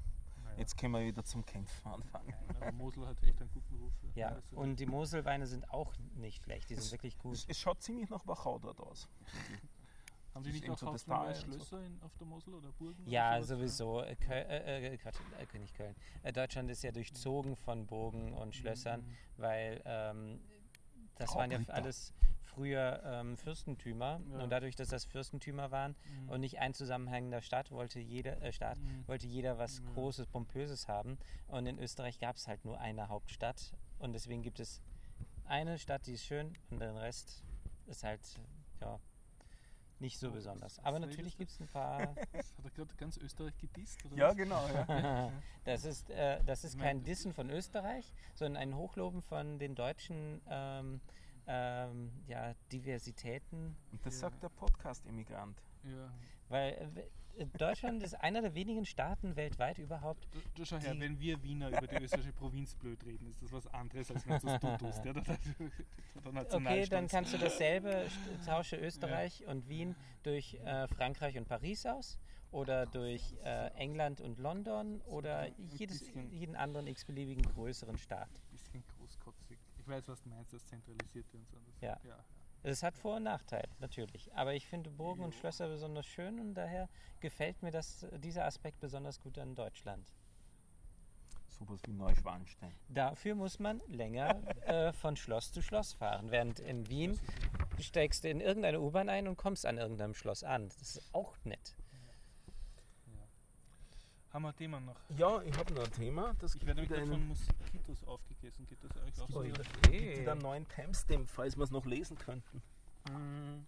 Jetzt können wir wieder zum Kämpfen anfangen. Aber Mosel hat echt einen guten Ruf. Ja, und die Moselweine sind auch nicht schlecht, die Es- sind wirklich gut. Es, es schaut ziemlich nach Wachau dort aus. Haben die ist nicht auch so. Schlösser in, auf der Mosel oder Burgen? Ja, oder sowieso. Äh, Köl äh, äh, Quatsch, äh, nicht Köln. Äh, Deutschland ist ja durchzogen von Burgen und Schlössern, Mhm. weil ähm, das waren ja alles früher ähm, Fürstentümer Ja. und dadurch, dass das Fürstentümer waren Mhm. und nicht ein zusammenhängender Stadt, wollte jeder äh, Staat Mhm. wollte jeder was Ja. Großes, Pompöses haben und in Österreich gab es halt nur eine Hauptstadt und deswegen gibt es eine Stadt, die ist schön und den Rest ist halt ja nicht so Oh, besonders. Aber natürlich gibt es ein paar Hat er gerade ganz Österreich gedisst? Oder Ja, was? genau. Ja. Das ist, äh, das ist kein Dissen von Österreich, sondern ein Hochloben von den deutschen ähm, ähm, ja, Diversitäten. Und das Ja. sagt der Podcast-Immigrant. Ja. Weil äh, Deutschland ist einer der wenigen Staaten weltweit überhaupt. Du, du schau her, wenn wir Wiener über die österreichische Provinz blöd reden, ist das was anderes, als wenn das du tust. Ja? Der, der, der Okay, dann kannst du dasselbe, tausche Österreich und Wien durch äh, Frankreich und Paris aus oder durch äh, England und London oder Ein jedes, jeden anderen x-beliebigen größeren Staat. bisschen großkotzig. Ich weiß, was du meinst, das Zentralisierte und so. Das, Ja. ja. Es hat Vor- und Nachteile, natürlich. Aber ich finde Burgen und Schlösser besonders schön und daher gefällt mir das, dieser Aspekt besonders gut an Deutschland. Sowas wie Neuschwanstein. Dafür muss man länger äh, von Schloss zu Schloss fahren. Während in Wien steigst du in irgendeine U-Bahn ein und kommst an irgendeinem Schloss an. Das ist auch nett. Haben wir ein Thema noch? Ja, ich habe noch ein Thema. Das Ich werde nämlich wieder gerade von Moskitos aufgegessen. Geht das euch auch so? Ui. oder? gibt wieder einen neuen Timestamp, falls wir es noch lesen könnten. Mm.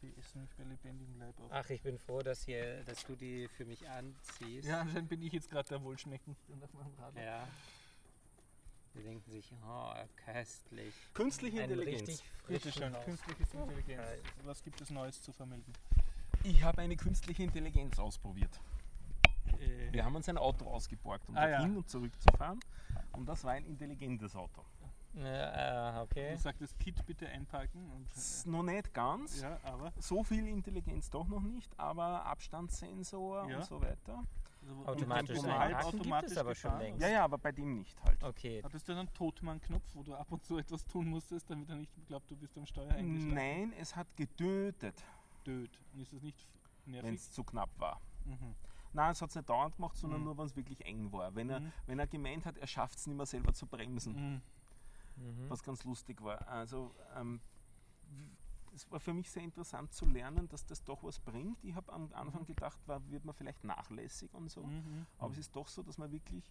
Die essen mich bei lebendigem Leib auf. Ach, ich bin froh, dass, hier, dass du die für mich anziehst. Ja, anscheinend bin ich jetzt gerade der Wohlschmecken auf meinem Radl. Ja. Die denken sich, oh, köstlich. Künstliche Ein Intelligenz. richtig Bitte schön, künstliche Intelligenz. Geil. Was gibt es Neues zu vermelden? Ich habe eine künstliche Intelligenz ausprobiert. Äh, Wir haben uns ein Auto ausgeborgt, um Ah, ja. hin und zurück zu fahren. Und das war ein intelligentes Auto. Ja, äh, okay. Du sagst das Kit bitte einparken. Und, Das ist noch nicht ganz. ja, aber. So viel Intelligenz doch noch nicht, aber Abstandssensor Ja. und so weiter. Also, Automatisch und halb Parken gibt es automatisch aber schon gefahren. längst. Ja, ja, aber bei dem nicht halt. Okay. Hattest du einen Totmann-Knopf, wo du ab und zu etwas tun musstest, damit er nicht glaubt, du bist am Steuer eingeschlafen? Nein, es hat getötet, Död. Und ist das nicht wenn nervig? es zu knapp war. Mhm. Nein, es hat es nicht dauernd gemacht, sondern Mhm. nur, wenn es wirklich eng war. Wenn, er, Mhm. wenn er gemeint hat, er schafft es nicht mehr selber zu bremsen, Mhm. Mhm. was ganz lustig war. Also, ähm, es war für mich sehr interessant zu lernen, dass das doch was bringt. Ich habe am Anfang Mhm. gedacht, war, wird man vielleicht nachlässig und so. Mhm. Aber es ist doch so, dass man wirklich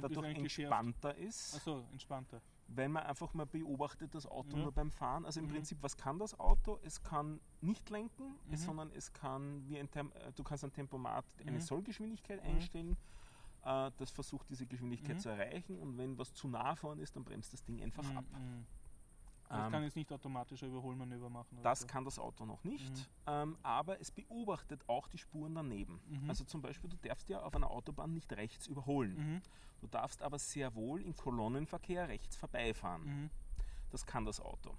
dadurch entspannter ist, Achso, entspannter. Wenn man einfach mal beobachtet das Auto Ja. nur beim Fahren. Also im Mhm. Prinzip, was kann das Auto? Es kann nicht lenken, es, Mhm. sondern es kann wie ein Tem äh, du kannst ein Tempomat eine Mhm. Sollgeschwindigkeit Mhm. einstellen. Äh, das versucht diese Geschwindigkeit Mhm. zu erreichen und wenn was zu nah vorne ist, dann bremst das Ding einfach Mhm. ab. Das Ähm, kann jetzt nicht automatisch ein Überholmanöver machen. oder Das so. kann das Auto noch nicht, Mhm. ähm, aber es beobachtet auch die Spuren daneben. Mhm. Also zum Beispiel, du darfst ja auf einer Autobahn nicht rechts überholen. Mhm. Du darfst aber sehr wohl im Kolonnenverkehr rechts vorbeifahren. Mhm. Das kann das Auto.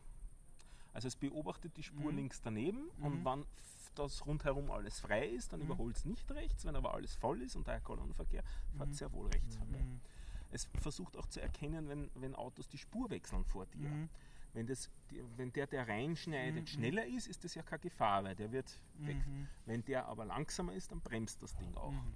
Also es beobachtet die Spur Mhm. links daneben Mhm. und wenn f- das rundherum alles frei ist, dann überholt es nicht rechts. Wenn aber alles voll ist und daher Kolonnenverkehr, fährt Mhm. sehr wohl rechts vorbei. Es versucht auch zu erkennen, wenn, wenn Autos die Spur wechseln vor dir. Mhm. Wenn, das, wenn der, der reinschneidet, Mhm. schneller ist, ist das ja keine Gefahr, weil der wird weg. Mhm. Wenn der aber langsamer ist, dann bremst das Ding auch. Mhm.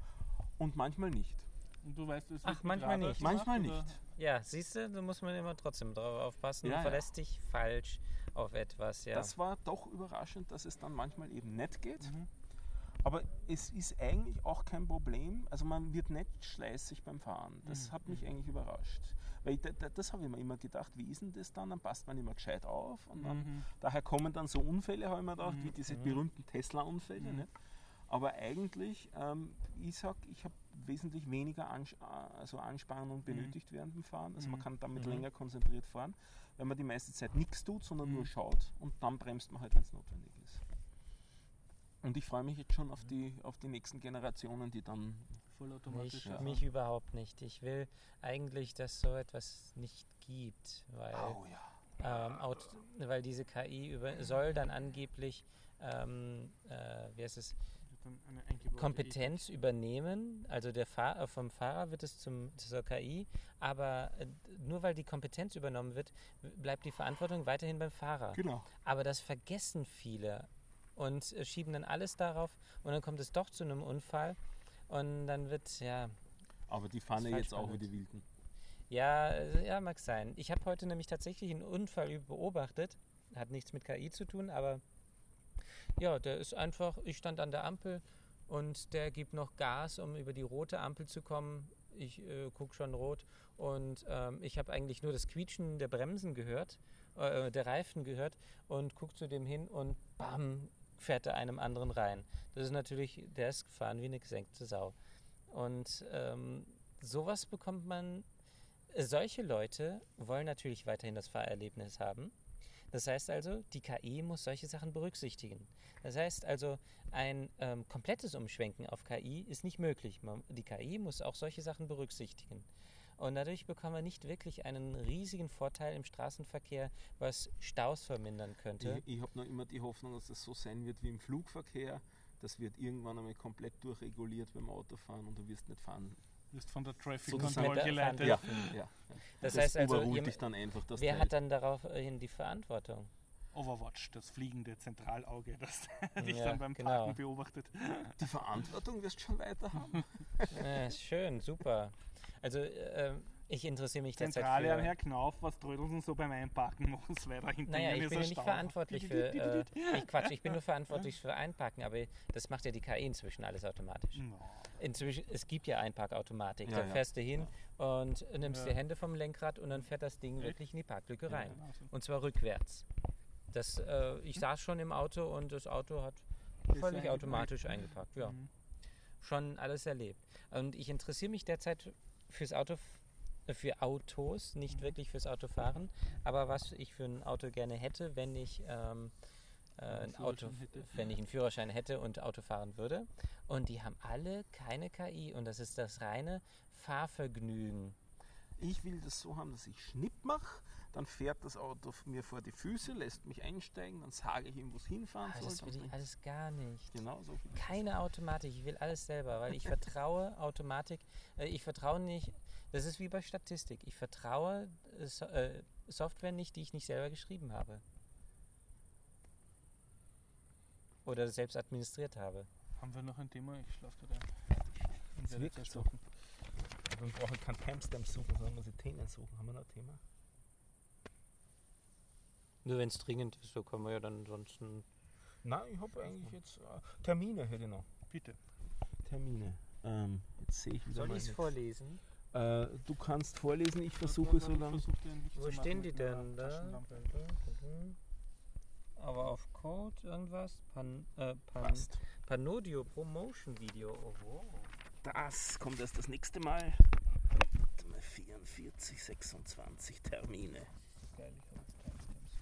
Und manchmal nicht. Und du weißt, es Ach, manchmal nicht. gemacht, Manchmal oder? nicht. Ja, siehst du, da muss man immer trotzdem drauf aufpassen Ja, ja. verlässt dich falsch auf etwas. Ja. Das war doch überraschend, dass es dann manchmal eben nicht geht. Mhm. Aber es ist eigentlich auch kein Problem. Also man wird nicht schleißig beim Fahren. Das Mhm. hat mich eigentlich überrascht. Weil ich, da, da, das habe ich mir immer gedacht, wie ist denn das dann? Dann passt man immer gescheit auf. Und dann, Mhm. daher kommen dann so Unfälle, habe ich mir gedacht, Mhm. wie diese Mhm. berühmten Tesla-Unfälle. Mhm. Nicht? Aber eigentlich, ähm, ich sag, ich habe wesentlich weniger Ans äh, also Anspannung benötigt während dem Fahren. Also man Mhm. kann damit Mhm. länger konzentriert fahren, wenn man die meiste Zeit nichts tut, sondern Mhm. nur schaut und dann bremst man halt, wenn es notwendig ist. Und ich freue mich jetzt schon auf die, auf die nächsten Generationen, die dann. Vollautomatisch. mich, mich überhaupt nicht. Ich will eigentlich, dass so etwas nicht gibt, weil, ja. ähm, Aut weil diese KI über soll dann angeblich ähm, äh, wie heißt es, Kompetenz übernehmen. Also der Fahr äh, vom Fahrer wird es zum, zur KI, aber äh, nur weil die Kompetenz übernommen wird, bleibt die Verantwortung weiterhin beim Fahrer. Genau. Aber das vergessen viele und äh, schieben dann alles darauf und dann kommt es doch zu einem Unfall und dann wird, ja, Aber die fahren ja jetzt auch wie die Wilden. ja, äh, ja, mag sein. Ich habe heute nämlich tatsächlich einen Unfall beobachtet, hat nichts mit KI zu tun, aber ja, der ist einfach, ich stand an der Ampel und der gibt noch Gas, um über die rote Ampel zu kommen. Ich äh, gucke schon rot und ähm, ich habe eigentlich nur das Quietschen der Bremsen gehört, äh, der Reifen gehört und gucke zu dem hin und bam, fährt er einem anderen rein. Das ist natürlich, der ist gefahren wie eine gesenkte Sau. Und ähm, sowas bekommt man, solche Leute wollen natürlich weiterhin das Fahrerlebnis haben. Das heißt also, die KI muss solche Sachen berücksichtigen. Das heißt also, ein ähm, komplettes Umschwenken auf KI ist nicht möglich. Man, die KI muss auch solche Sachen berücksichtigen. Und dadurch bekommen wir nicht wirklich einen riesigen Vorteil im Straßenverkehr, was Staus vermindern könnte. Ich, ich habe noch immer die Hoffnung, dass das so sein wird wie im Flugverkehr. Das wird irgendwann einmal komplett durchreguliert beim Autofahren und du wirst nicht fahren. Du wirst von der Traffic Control geleitet. Ja, dürfen. ja. Das, heißt also, überholt jem- dich dann einfach das wer Teil. hat dann daraufhin die Verantwortung? Overwatch, das fliegende Zentralauge, das dich Ja, dann beim genau. Parken beobachtet. Die Verantwortung wirst du schon weiter haben. Ja, schön, super. Also ähm, ich interessiere mich derzeit Zentrale an für... Herr Knauf, was Trödeln so beim Einparken machen, weil da hinten Naja, ich bin ja nicht Stau. verantwortlich für... Äh, ich Quatsch, ich bin nur verantwortlich für Einparken, aber das macht ja die KI inzwischen alles automatisch. No. Inzwischen, es gibt ja Einparkautomatik. Ja, da ja. fährst du hin und nimmst Ja. die Hände vom Lenkrad und dann fährt das Ding Echt? wirklich in die Parklücke Ja, rein. Genau so. Und zwar rückwärts. Das, äh, ich saß schon im Auto und das Auto hat Ist völlig automatisch eingepackt. Ja. Mhm. schon alles erlebt. Und ich interessiere mich derzeit fürs Auto, äh, für Autos, nicht Mhm. wirklich fürs Autofahren, aber was ich für ein Auto gerne hätte, wenn ich ähm, äh, ein Auto, hätte. wenn ich einen Führerschein hätte und Auto fahren würde. Und die haben alle keine KI und das ist das reine Fahrvergnügen. Ich will das so haben, dass ich Schnipp mache, dann fährt das Auto mir vor die Füße, lässt mich einsteigen, dann sage ich ihm, wo es hinfahren Ah, soll. das will ich alles gar nicht. Genau so. Keine Automatik, ich will alles selber, weil ich vertraue Automatik, äh, ich vertraue nicht, das ist wie bei Statistik, ich vertraue äh, so, äh, Software nicht, die ich nicht selber geschrieben habe. Oder selbst administriert habe. Haben wir noch ein Thema? Ich schlafe ein. Das wirkt zwei so. Wir brauchen kein Timestamp suchen, sondern muss ich Themen suchen. Haben wir noch ein Thema? Nur wenn es dringend ist, so können wir ja dann ansonsten. Nein, ich habe eigentlich jetzt äh, Termine hätte ich noch. Bitte. Termine. Ähm, jetzt sehe ich wieder Soll ich es vorlesen? Äh, du kannst vorlesen, ich versuche so lange. Versuch Wo zu stehen die denn da? Aber auf Code irgendwas? Pan, äh, Pan, Passt. Panodio Promotion Video. Oh, wow. Das kommt erst das nächste Mal. Warte mal, 44, 26 Termine. Geil, ich habe jetzt Timestamps.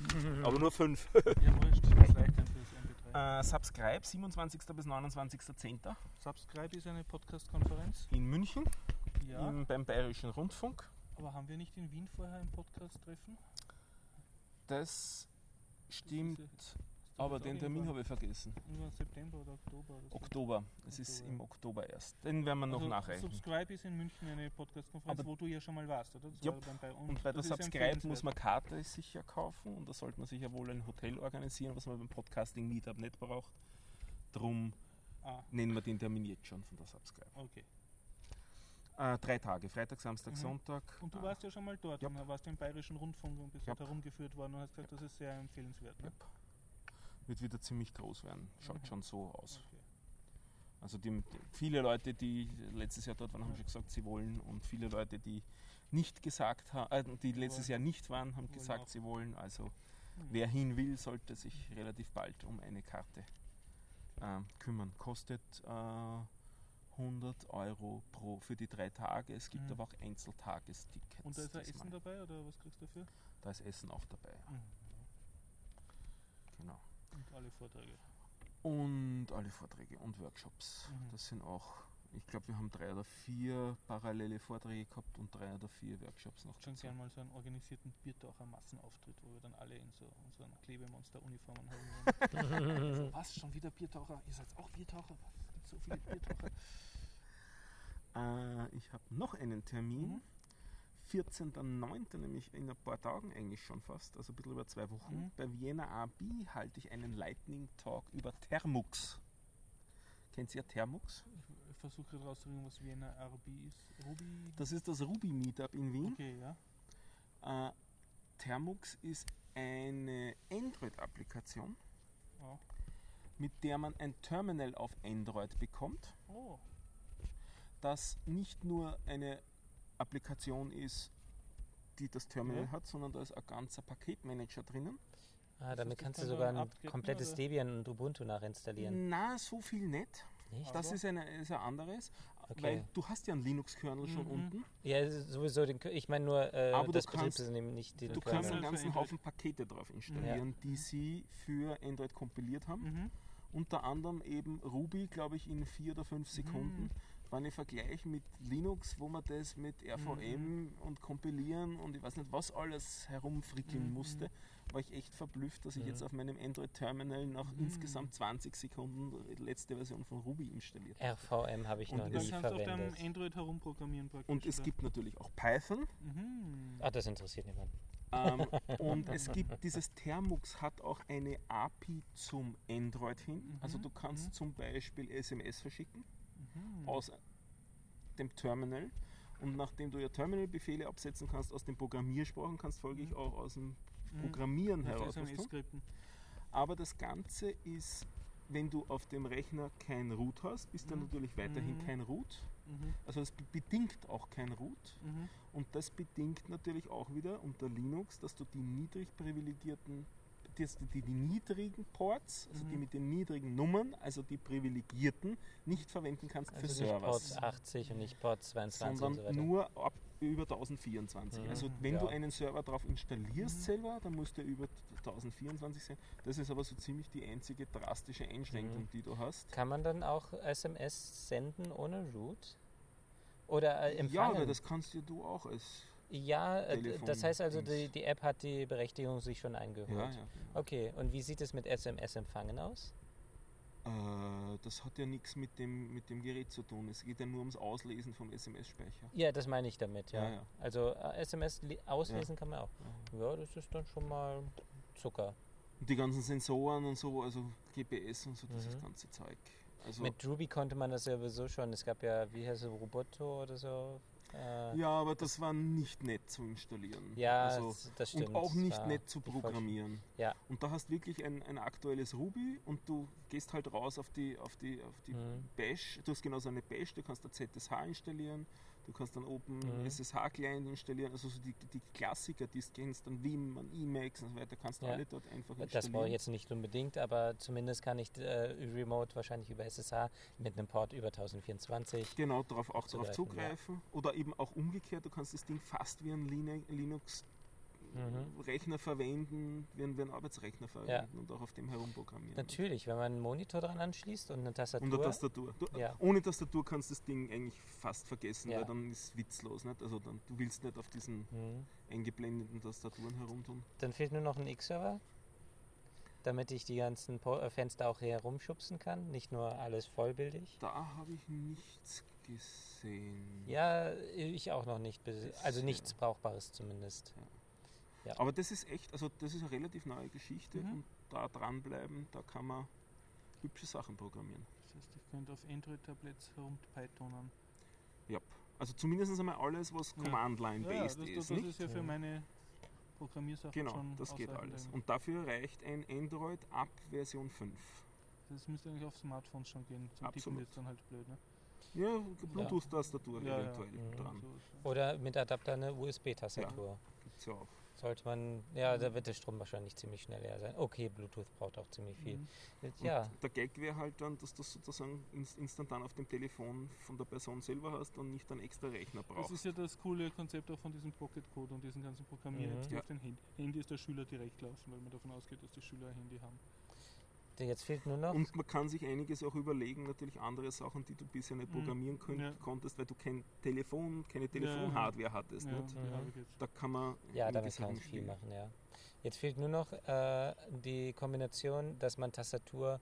Aber nur fünf. Ja, wurscht. Das reicht dann fürs MP3. Äh, Subscribe 27. bis 29.10. Subscribe ist eine Podcast-Konferenz. in München Ja. im, beim Bayerischen Rundfunk. Aber haben wir nicht in Wien vorher ein Podcast-Treffen? Das stimmt, das aber den Termin habe ich vergessen. Irgendwann September oder Oktober oder so. Oktober. Es ist im Oktober erst. Den werden wir noch also, nachreichen. Subscribe ist in München eine Podcast-Konferenz, wo du ja schon mal warst, oder? Das Jupp. war bei. Und bei der Subscribe muss man Karte sicher kaufen und da sollte man sicher wohl ein Hotel organisieren, was man beim Podcasting Meetup nicht braucht. Drum Ah, nennen wir den Termin jetzt schon von der Subscribe. okay. Äh, drei Tage, Freitag, Samstag, Mhm. Sonntag. Und du warst ja schon mal dort Jupp. und warst im Bayerischen Rundfunk und bist dort herumgeführt worden und hast gesagt, das ist sehr empfehlenswert. Ne? Wird wieder ziemlich groß werden. Schaut Mhm. schon so aus. Okay. Also die, viele Leute, die letztes Jahr dort waren, haben schon gesagt, sie wollen. Und viele Leute, die nicht gesagt haben, äh, die letztes Jahr nicht waren, haben gesagt, sie wollen. Also Hm. wer hin will, sollte sich relativ bald um eine Karte ähm, kümmern. Kostet äh, 100 Euro pro für die drei Tage. Es gibt Mhm. aber auch Einzeltagestickets. Und da ist diesmal. Essen dabei oder was kriegst du dafür? Da ist Essen auch dabei. Genau. Und alle Vorträge. Und alle Vorträge und Workshops. Mhm. Das sind auch, ich glaube, wir haben drei oder vier parallele Vorträge gehabt und drei oder vier Workshops noch. Schon gerne mal so einen organisierten Biertaucher Massenauftritt, wo wir dann alle in so unseren Klebemonster-Uniformen haben. so, was? Schon wieder Biertaucher? Ihr seid auch Biertaucher? Was? Es gibt so viele Biertaucher. Äh, ich habe noch einen Termin. Mhm. 14.09., nämlich in ein paar Tagen eigentlich schon fast, also ein bisschen über zwei Wochen. Mhm. Bei Vienna AB halte ich einen Lightning Talk über Thermux. Kennt ihr Thermux? Ich versuche gerade rauszukriegen, was Vienna RB ist. Ruby? Das ist das Ruby Meetup in Wien. Okay, ja. Äh, Thermux ist eine Android-Applikation, Oh. mit der man ein Terminal auf Android bekommt, oh. das nicht nur eine Applikation ist, die das Terminal Ja. hat, sondern da ist ein ganzer Paketmanager drinnen. Ah, damit kannst du sogar ein komplettes oder? Debian und Ubuntu nachinstallieren. Na, so viel nicht. Nicht? Das ist, eine, ist ein anderes, Okay. weil du hast ja einen Linux-Kernel schon Mhm. unten. Ja, sowieso den, ich meine nur äh, Aber du das kannst- Betriebssystem, nicht den Du Kernel kannst einen ganzen Android. Haufen Pakete drauf installieren, die sie für Android kompiliert haben. Mhm. Unter anderem eben Ruby, glaube ich, in vier oder fünf Sekunden. Mhm. Wenn ich vergleiche mit Linux, wo man das mit RVM und kompilieren und ich weiß nicht was alles herumfrickeln Mhm. musste, war ich echt verblüfft, dass ich Mhm. jetzt auf meinem Android-Terminal nach Mhm. insgesamt 20 Sekunden die letzte Version von Ruby installiert habe. RVM habe ich Und noch das Da nie kannst auf deinem verwendet. Android herumprogrammieren praktisch. Und es oder? gibt natürlich auch Python. Mhm. Ah, das interessiert niemanden. Ähm, und es gibt dieses Thermux hat auch eine API zum Android hin. Mhm, Also du kannst mhm. zum Beispiel SMS verschicken Mhm. aus dem Terminal. Und nachdem du ja Terminal-Befehle absetzen kannst aus den Programmiersprachen, kannst folglich Mhm. auch aus dem Mhm. Programmieren Mit heraus tun. SMS-Skripten. Aber das Ganze ist, wenn du auf dem Rechner kein Root hast, bist dann Mhm. natürlich weiterhin Mhm. kein Root. Mhm. Also es be- bedingt auch kein Root. Mhm. Und das bedingt natürlich auch wieder unter Linux, dass du die niedrig privilegierten, dass du die, die niedrigen Ports, also die Mhm. mit den niedrigen Nummern, also die privilegierten, nicht verwenden kannst für Also nicht Port Servers. 80 und nicht Port 22 und so Sondern weiter. nur ab über 1024. Mhm, Also wenn du ja. einen Server drauf installierst Mhm. selber, dann muss der über 1024 sein. Das ist aber so ziemlich die einzige drastische Einschränkung, Mhm. die du hast. Kann man dann auch SMS senden ohne Root? Oder äh, Ja, empfangen? aber das kannst ja du auch als. Ja, äh, d- das heißt also, die, die App hat die Berechtigung sich schon eingeholt. Ja, ja. Okay, und wie sieht es mit SMS-Empfangen aus? Äh, das hat ja nichts mit dem, mit dem Gerät zu tun. Es geht ja nur ums Auslesen vom SMS-Speicher. Ja, das meine ich damit, ja. Ja. Also äh, SMS li- auslesen kann man auch. Ja, das ist dann schon mal Zucker. Und die ganzen Sensoren und so, also GPS und so, dieses Mhm. ganze Zeug. Also, Mit Ruby konnte man das ja sowieso schon. Es gab ja, wie heißt es, Roboto oder so. Äh, ja, aber das war nicht nett zu installieren. ja, also, das- das stimmt. und auch nicht nett zu programmieren. Ja. Und da hast wirklich ein, ein aktuelles Ruby und du gehst halt raus auf die, auf die, auf die Mhm. Bash. Du hast genauso eine Bash, du kannst da ZSH installieren, du kannst dann Open Mhm. SSH-Client installieren, also so die, die Klassiker, die du kennst, dann Vim, und Emacs und so weiter, kannst du Ja. alle dort einfach installieren. Das brauche ich jetzt nicht unbedingt, aber zumindest kann ich äh, remote wahrscheinlich über SSH mit einem Port über 1024. Genau, darauf auch darauf Zugreifen, zugreifen. Oder eben auch umgekehrt, du kannst das Ding fast wie ein Linux Mhm. Rechner verwenden, wie einen, wie einen Arbeitsrechner verwenden und auch auf dem herumprogrammieren. Natürlich, wenn man einen Monitor dran anschließt und eine Tastatur. Und eine Tastatur. Du, Ja. Ohne Tastatur kannst du das Ding eigentlich fast vergessen, Ja. weil dann ist es witzlos. Nicht? Also dann, du willst nicht auf diesen Mhm. eingeblendeten Tastaturen herumtun. Dann fehlt nur noch ein X-Server, damit ich die ganzen äh, Fenster auch herumschubsen kann, nicht nur alles vollbildig. Da habe ich nichts gesehen. Ja, ich auch noch nicht. Also ja. nichts Brauchbares zumindest. Ja. Aber das ist echt, also das ist eine relativ neue Geschichte Mhm. und da dranbleiben, da kann man hübsche Sachen programmieren. Das heißt, ich könnte auf Android-Tablets herumpythonen. Ja. Also zumindest einmal alles, was Ja. Command-Line-based das, ist. das, das nicht? ist ja für Ja. meine Programmiersachen Genau, schon das geht alles. Und dafür reicht ein Android ab Version 5. Das müsste eigentlich auf Smartphones schon gehen. Zum Tippen Absolut. wird dann halt blöd, ne? Ja, Bluetooth-Tastatur Ja, ja. eventuell Mhm. dran. So, so. Oder mit Adapter eine USB-Tastatur. Gibt's ja auch. Sollte man, ja, da wird der Strom wahrscheinlich ziemlich schnell leer sein. Okay, Bluetooth braucht auch ziemlich viel. Mhm. Ja, Und der Gag wäre halt dann, dass du das sozusagen ins- instantan auf dem Telefon von der Person selber hast und nicht einen extra Rechner Das brauchst. ist ja das coole Konzept auch von diesem Pocket Code und diesen ganzen Programmieren. Mhm. die Ja. auf den Handy. Handy ist der Schüler direkt laufen, weil man davon ausgeht, dass die Schüler ein Handy haben. Jetzt fehlt nur noch. Und man kann sich einiges auch überlegen, natürlich andere Sachen, die du bisher nicht Mhm. programmieren könnt, Ja. konntest, weil du kein Telefon, keine Telefonhardware hattest. Ja, Mhm. Da kann man Ja, damit kann man viel machen, ja. Jetzt fehlt nur noch äh, die Kombination, dass man Tastatur,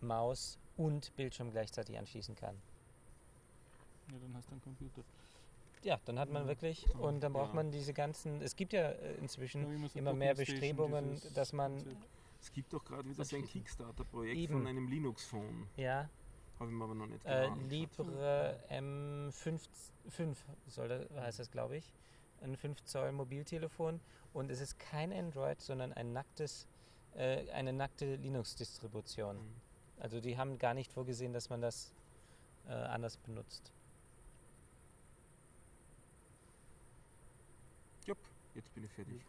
Maus und Bildschirm gleichzeitig anschließen kann. Ja, dann hast du einen Computer. Ja, dann hat man Ja. wirklich, und dann braucht Ja. man diese ganzen, es gibt ja äh, inzwischen Ja, immer mehr Bestrebungen, dass man, Konzept. Es gibt auch gerade wieder so ein. Kickstarter-Projekt von einem Linux-Phone. ja, Habe ich mir aber noch nicht äh. Libre M5 5 soll das, heißt das, glaube ich. Ein 5 Zoll Mobiltelefon und es ist kein Android, sondern ein nacktes, äh, eine nackte Linux-Distribution. Mhm. Also die haben gar nicht vorgesehen, dass man das äh, anders benutzt. Jupp, jetzt bin ich fertig.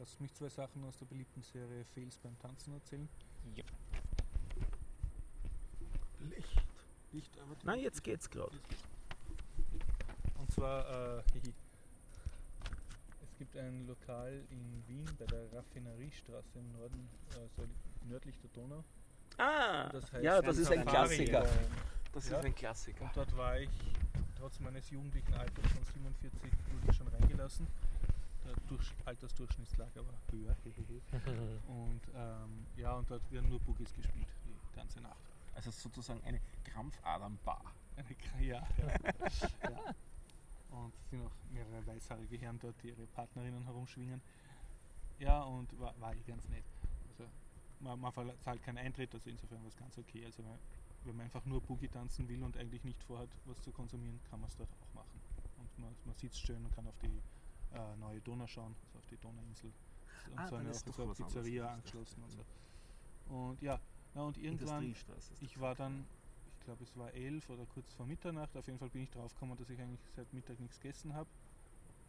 Lass mich zwei Sachen aus der beliebten Serie Fails beim Tanzen erzählen. Licht. Licht, aber die- Nein, jetzt geht's gerade. Und zwar, äh, hihi. es gibt ein Lokal in Wien bei der Raffineriestraße im Norden, also nördlich der Donau. Ah, Das heißt ja, das ist ein Klassiker. Das Ja. ist ein Klassiker. Und dort war ich trotz meines jugendlichen Alters von 47 wurde ich schon reingelassen. Durch Altersdurchschnittslage war höher. und ähm, ja, und dort werden nur Boogies gespielt, die ganze Nacht. Also sozusagen eine Krampfadernbar. Eine Kra- ja, ja. ja. Und es sind auch mehrere weißhaarige Herren dort, die ihre Partnerinnen herumschwingen. Ja, und war, war eh ganz nett. Also man, man zahlt keinen Eintritt, also insofern war es ganz okay. Also man, wenn man einfach nur Boogie tanzen will und eigentlich nicht vorhat, was zu konsumieren, kann man es dort auch machen. Und man, man sitzt schön und kann auf die äh, neue Donau schauen, also auf die Donauinsel. Und Ah, so eine, ist so eine. Pizzeria angeschlossen und so. Und ja, na und irgendwann ich war dann, ich glaube es war elf oder kurz vor Mitternacht, auf jeden Fall bin ich draufgekommen, dass ich eigentlich seit Mittag nichts gegessen habe.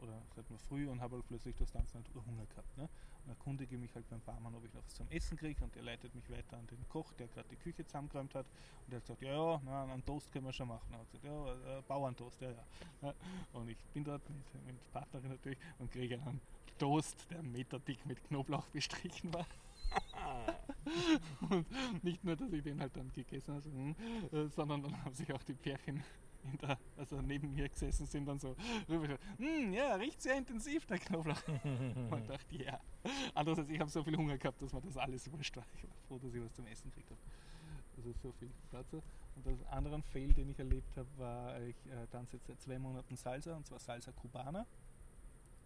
Oder seit nur früh und habe halt plötzlich das Tanzen halt Hunger gehabt. Ne? Und erkundige mich halt beim Barmann, ob ich noch was zum Essen kriege und der leitet mich weiter an den Koch, der gerade die Küche zusammengeräumt hat. Und der hat gesagt, ja, ja, na, einen Toast können wir schon machen. Er hat gesagt, ja, äh, Bauerntoast, ja, ja. Ja, Und ich bin dort mit, mit Partnerin natürlich und kriege einen Toast, der einen Meter dick mit Knoblauch bestrichen war. Und nicht nur, dass ich den halt dann gegessen habe, hm, äh, sondern dann haben sich auch die Pärchen, der, also neben mir gesessen sind, dann so rüber hm, ja, riecht sehr intensiv, der Knoblauch. Und dachte, ja. Andererseits, ich habe so viel Hunger gehabt, dass mir das alles wurscht war. Ich war froh, dass ich was zum Essen gekriegt habe. Also so viel dazu. Und das anderen Fail, den ich erlebt habe, war, ich äh, tanze jetzt seit zwei Monaten Salsa, und zwar Salsa Cubana.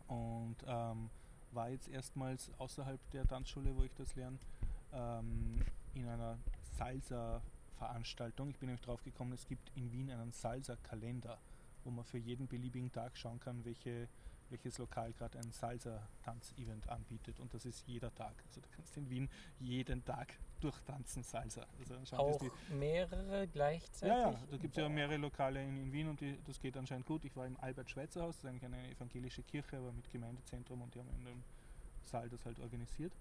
Und ähm, war jetzt erstmals außerhalb der Tanzschule, wo ich das lerne, ähm, in einer Salsa-Veranstaltung. Ich bin nämlich drauf gekommen, es gibt in Wien einen Salsa-Kalender, wo man für jeden beliebigen Tag schauen kann, welche, welches Lokal gerade ein Salsa-Tanz-Event anbietet. Und das ist jeder Tag. Also du kannst in Wien jeden Tag durchtanzen Salsa. Also Auch die, mehrere gleichzeitig? ja, ja, da gibt es ja mehrere Lokale in, in Wien und die, das geht anscheinend gut. Ich war im Albert-Schweitzer-Haus, das ist eigentlich eine evangelische Kirche, aber mit Gemeindezentrum und die haben in dem Saal das halt organisiert.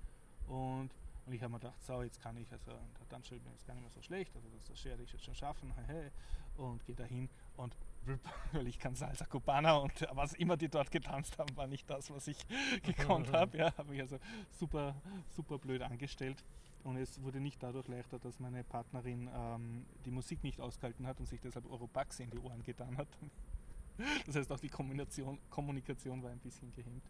Und Und ich habe mir gedacht, so, jetzt kann ich, also der Tanzschule ist gar nicht mehr so schlecht, also das, das werde ich jetzt schon schaffen, und gehe dahin und weil ich kann Salsa Cubana und was immer die dort getanzt haben, war nicht das, was ich gekonnt habe. Ja, habe ich also super, super blöd angestellt. Und es wurde nicht dadurch leichter, dass meine Partnerin ähm, die Musik nicht ausgehalten hat und sich deshalb Europax in die Ohren getan hat. Das heißt, auch die Kommunikation, Kommunikation war ein bisschen gehemmt.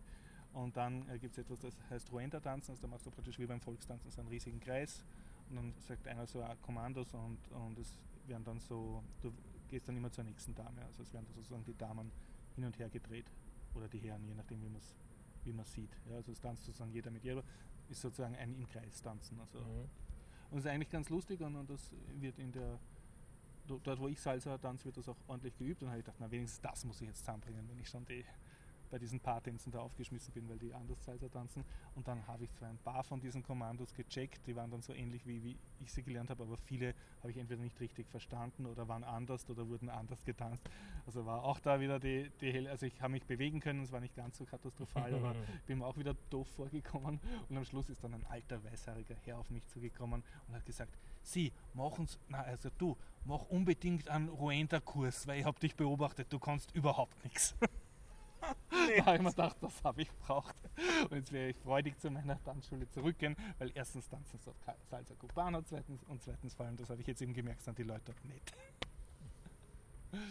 Und dann äh, gibt es etwas, das heißt Ruenda-Tanzen. Also da machst du praktisch wie beim Volkstanzen so einen riesigen Kreis. Und dann sagt einer so Kommandos und, und es werden dann so, du gehst dann immer zur nächsten Dame. Also es werden sozusagen die Damen hin und her gedreht. Oder die Herren, je nachdem, wie man es wie man sieht. Ja, also es tanzt sozusagen jeder mit jeder, ist sozusagen ein im Kreis tanzen. Also. Mhm. Und es ist eigentlich ganz lustig und, und das wird in der dort wo ich Salsa tanze, wird das auch ordentlich geübt. Und habe ich gedacht, na wenigstens das muss ich jetzt zusammenbringen, wenn ich schon die bei diesen Paartänzen da aufgeschmissen bin, weil die anders Salsa tanzen. Und dann habe ich zwar ein paar von diesen Kommandos gecheckt, die waren dann so ähnlich wie, wie ich sie gelernt habe, aber viele habe ich entweder nicht richtig verstanden oder waren anders oder wurden anders getanzt. Also war auch da wieder die, die Hell also ich habe mich bewegen können, es war nicht ganz so katastrophal, aber bin mir auch wieder doof vorgekommen. Und am Schluss ist dann ein alter weißhaariger Herr auf mich zugekommen und hat gesagt, Sie, machen's, na also du, mach unbedingt einen Ruenda-Kurs, weil ich habe dich beobachtet, du kannst überhaupt nichts. nee. Da habe ich mir gedacht, das habe ich braucht. Und jetzt werde ich freudig zu meiner Tanzschule zurückgehen, weil erstens tanzen sie Salsa Cubana zweitens, und zweitens vor allem, das habe ich jetzt eben gemerkt, sind die Leute dort nett.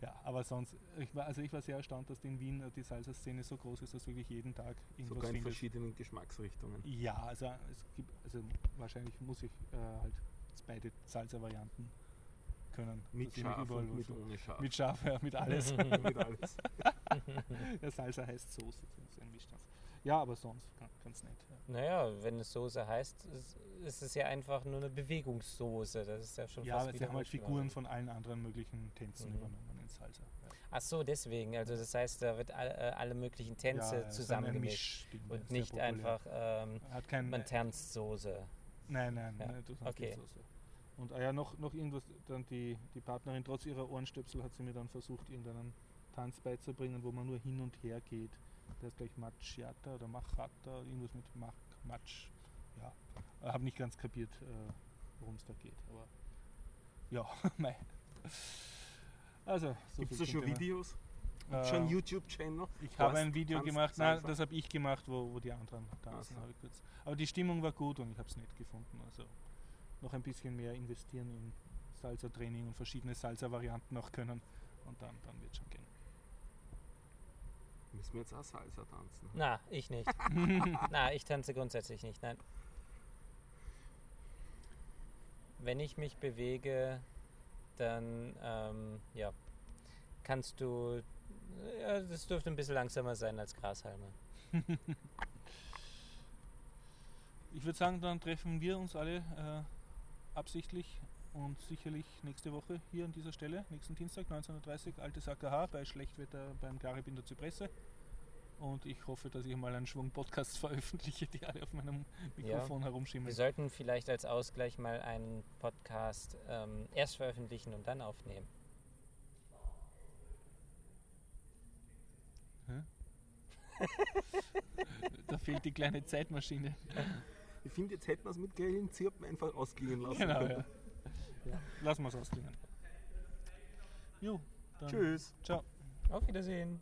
ja, aber sonst, ich war, also ich war sehr erstaunt, dass in Wien die Salsa-Szene so groß ist, dass wirklich jeden Tag irgendwas Sogar in findet. verschiedenen Geschmacksrichtungen. Ja, also es gibt, also wahrscheinlich muss ich äh, halt beide Salsa-Varianten können. Mit Schaf und mit ohne Schaf. Mit Schaf, ja, mit alles. mit alles. ja, Salsa heißt Soße, das ist ein. Ja, aber sonst ganz nett. Ja. Naja, wenn es Soße heißt, ist es ja einfach nur eine Bewegungssoße. Das ist ja schon ja, fast aber sie haben halt Figuren von allen anderen möglichen Tänzen mhm. übernommen in Salsa. Ja. Ach so, deswegen. Also das heißt, da wird alle, äh, alle möglichen Tänze ja, zusammengemischt und nicht einfach ähm, man tanzt Soße. Nein, nein, ja. nein, du tanzt okay. Soße. Und ah ja, noch, noch irgendwas, dann die, die Partnerin, trotz ihrer Ohrenstöpsel, hat sie mir dann versucht, irgendeinen Tanz beizubringen, wo man nur hin und her geht. Der ist gleich Macchiata oder Machata, irgendwas mit Mach, Matsch. Ja, habe nicht ganz kapiert, äh, worum es da geht. Aber ja, mei. Also, so Gibt es da schon Videos? Äh, schon YouTube-Channel? Ich habe ein Video gemacht, nein, das habe ich gemacht, wo, wo die anderen tanzen. Also. Aber die Stimmung war gut und ich habe es nett gefunden. Also noch ein bisschen mehr investieren in Salsa-Training und verschiedene Salsa-Varianten auch können und dann, dann wird es schon gehen. Müssen wir jetzt auch Salsa tanzen? Na, ich nicht. Na, ich tanze grundsätzlich nicht, nein. Wenn ich mich bewege, dann ähm, ja, kannst du. Ja, das dürfte ein bisschen langsamer sein als Grashalme. ich würde sagen, dann treffen wir uns alle äh, absichtlich und sicherlich nächste Woche hier an dieser Stelle, nächsten Dienstag 19.30 Uhr, altes AKH bei Schlechtwetter beim Garib in der Zypresse. Und ich hoffe, dass ich mal einen Schwung Podcasts veröffentliche, die alle auf meinem Mikrofon ja. herumschimmeln. Wir sollten vielleicht als Ausgleich mal einen Podcast ähm, erst veröffentlichen und dann aufnehmen. da fehlt die kleine Zeitmaschine. Ich finde, jetzt hätten wir es mit Grillen Zirpen einfach ausklingen lassen genau, können. Ja. ja. Lassen wir es ausklingen. Jo, Tschüss. Ciao. Auf Wiedersehen.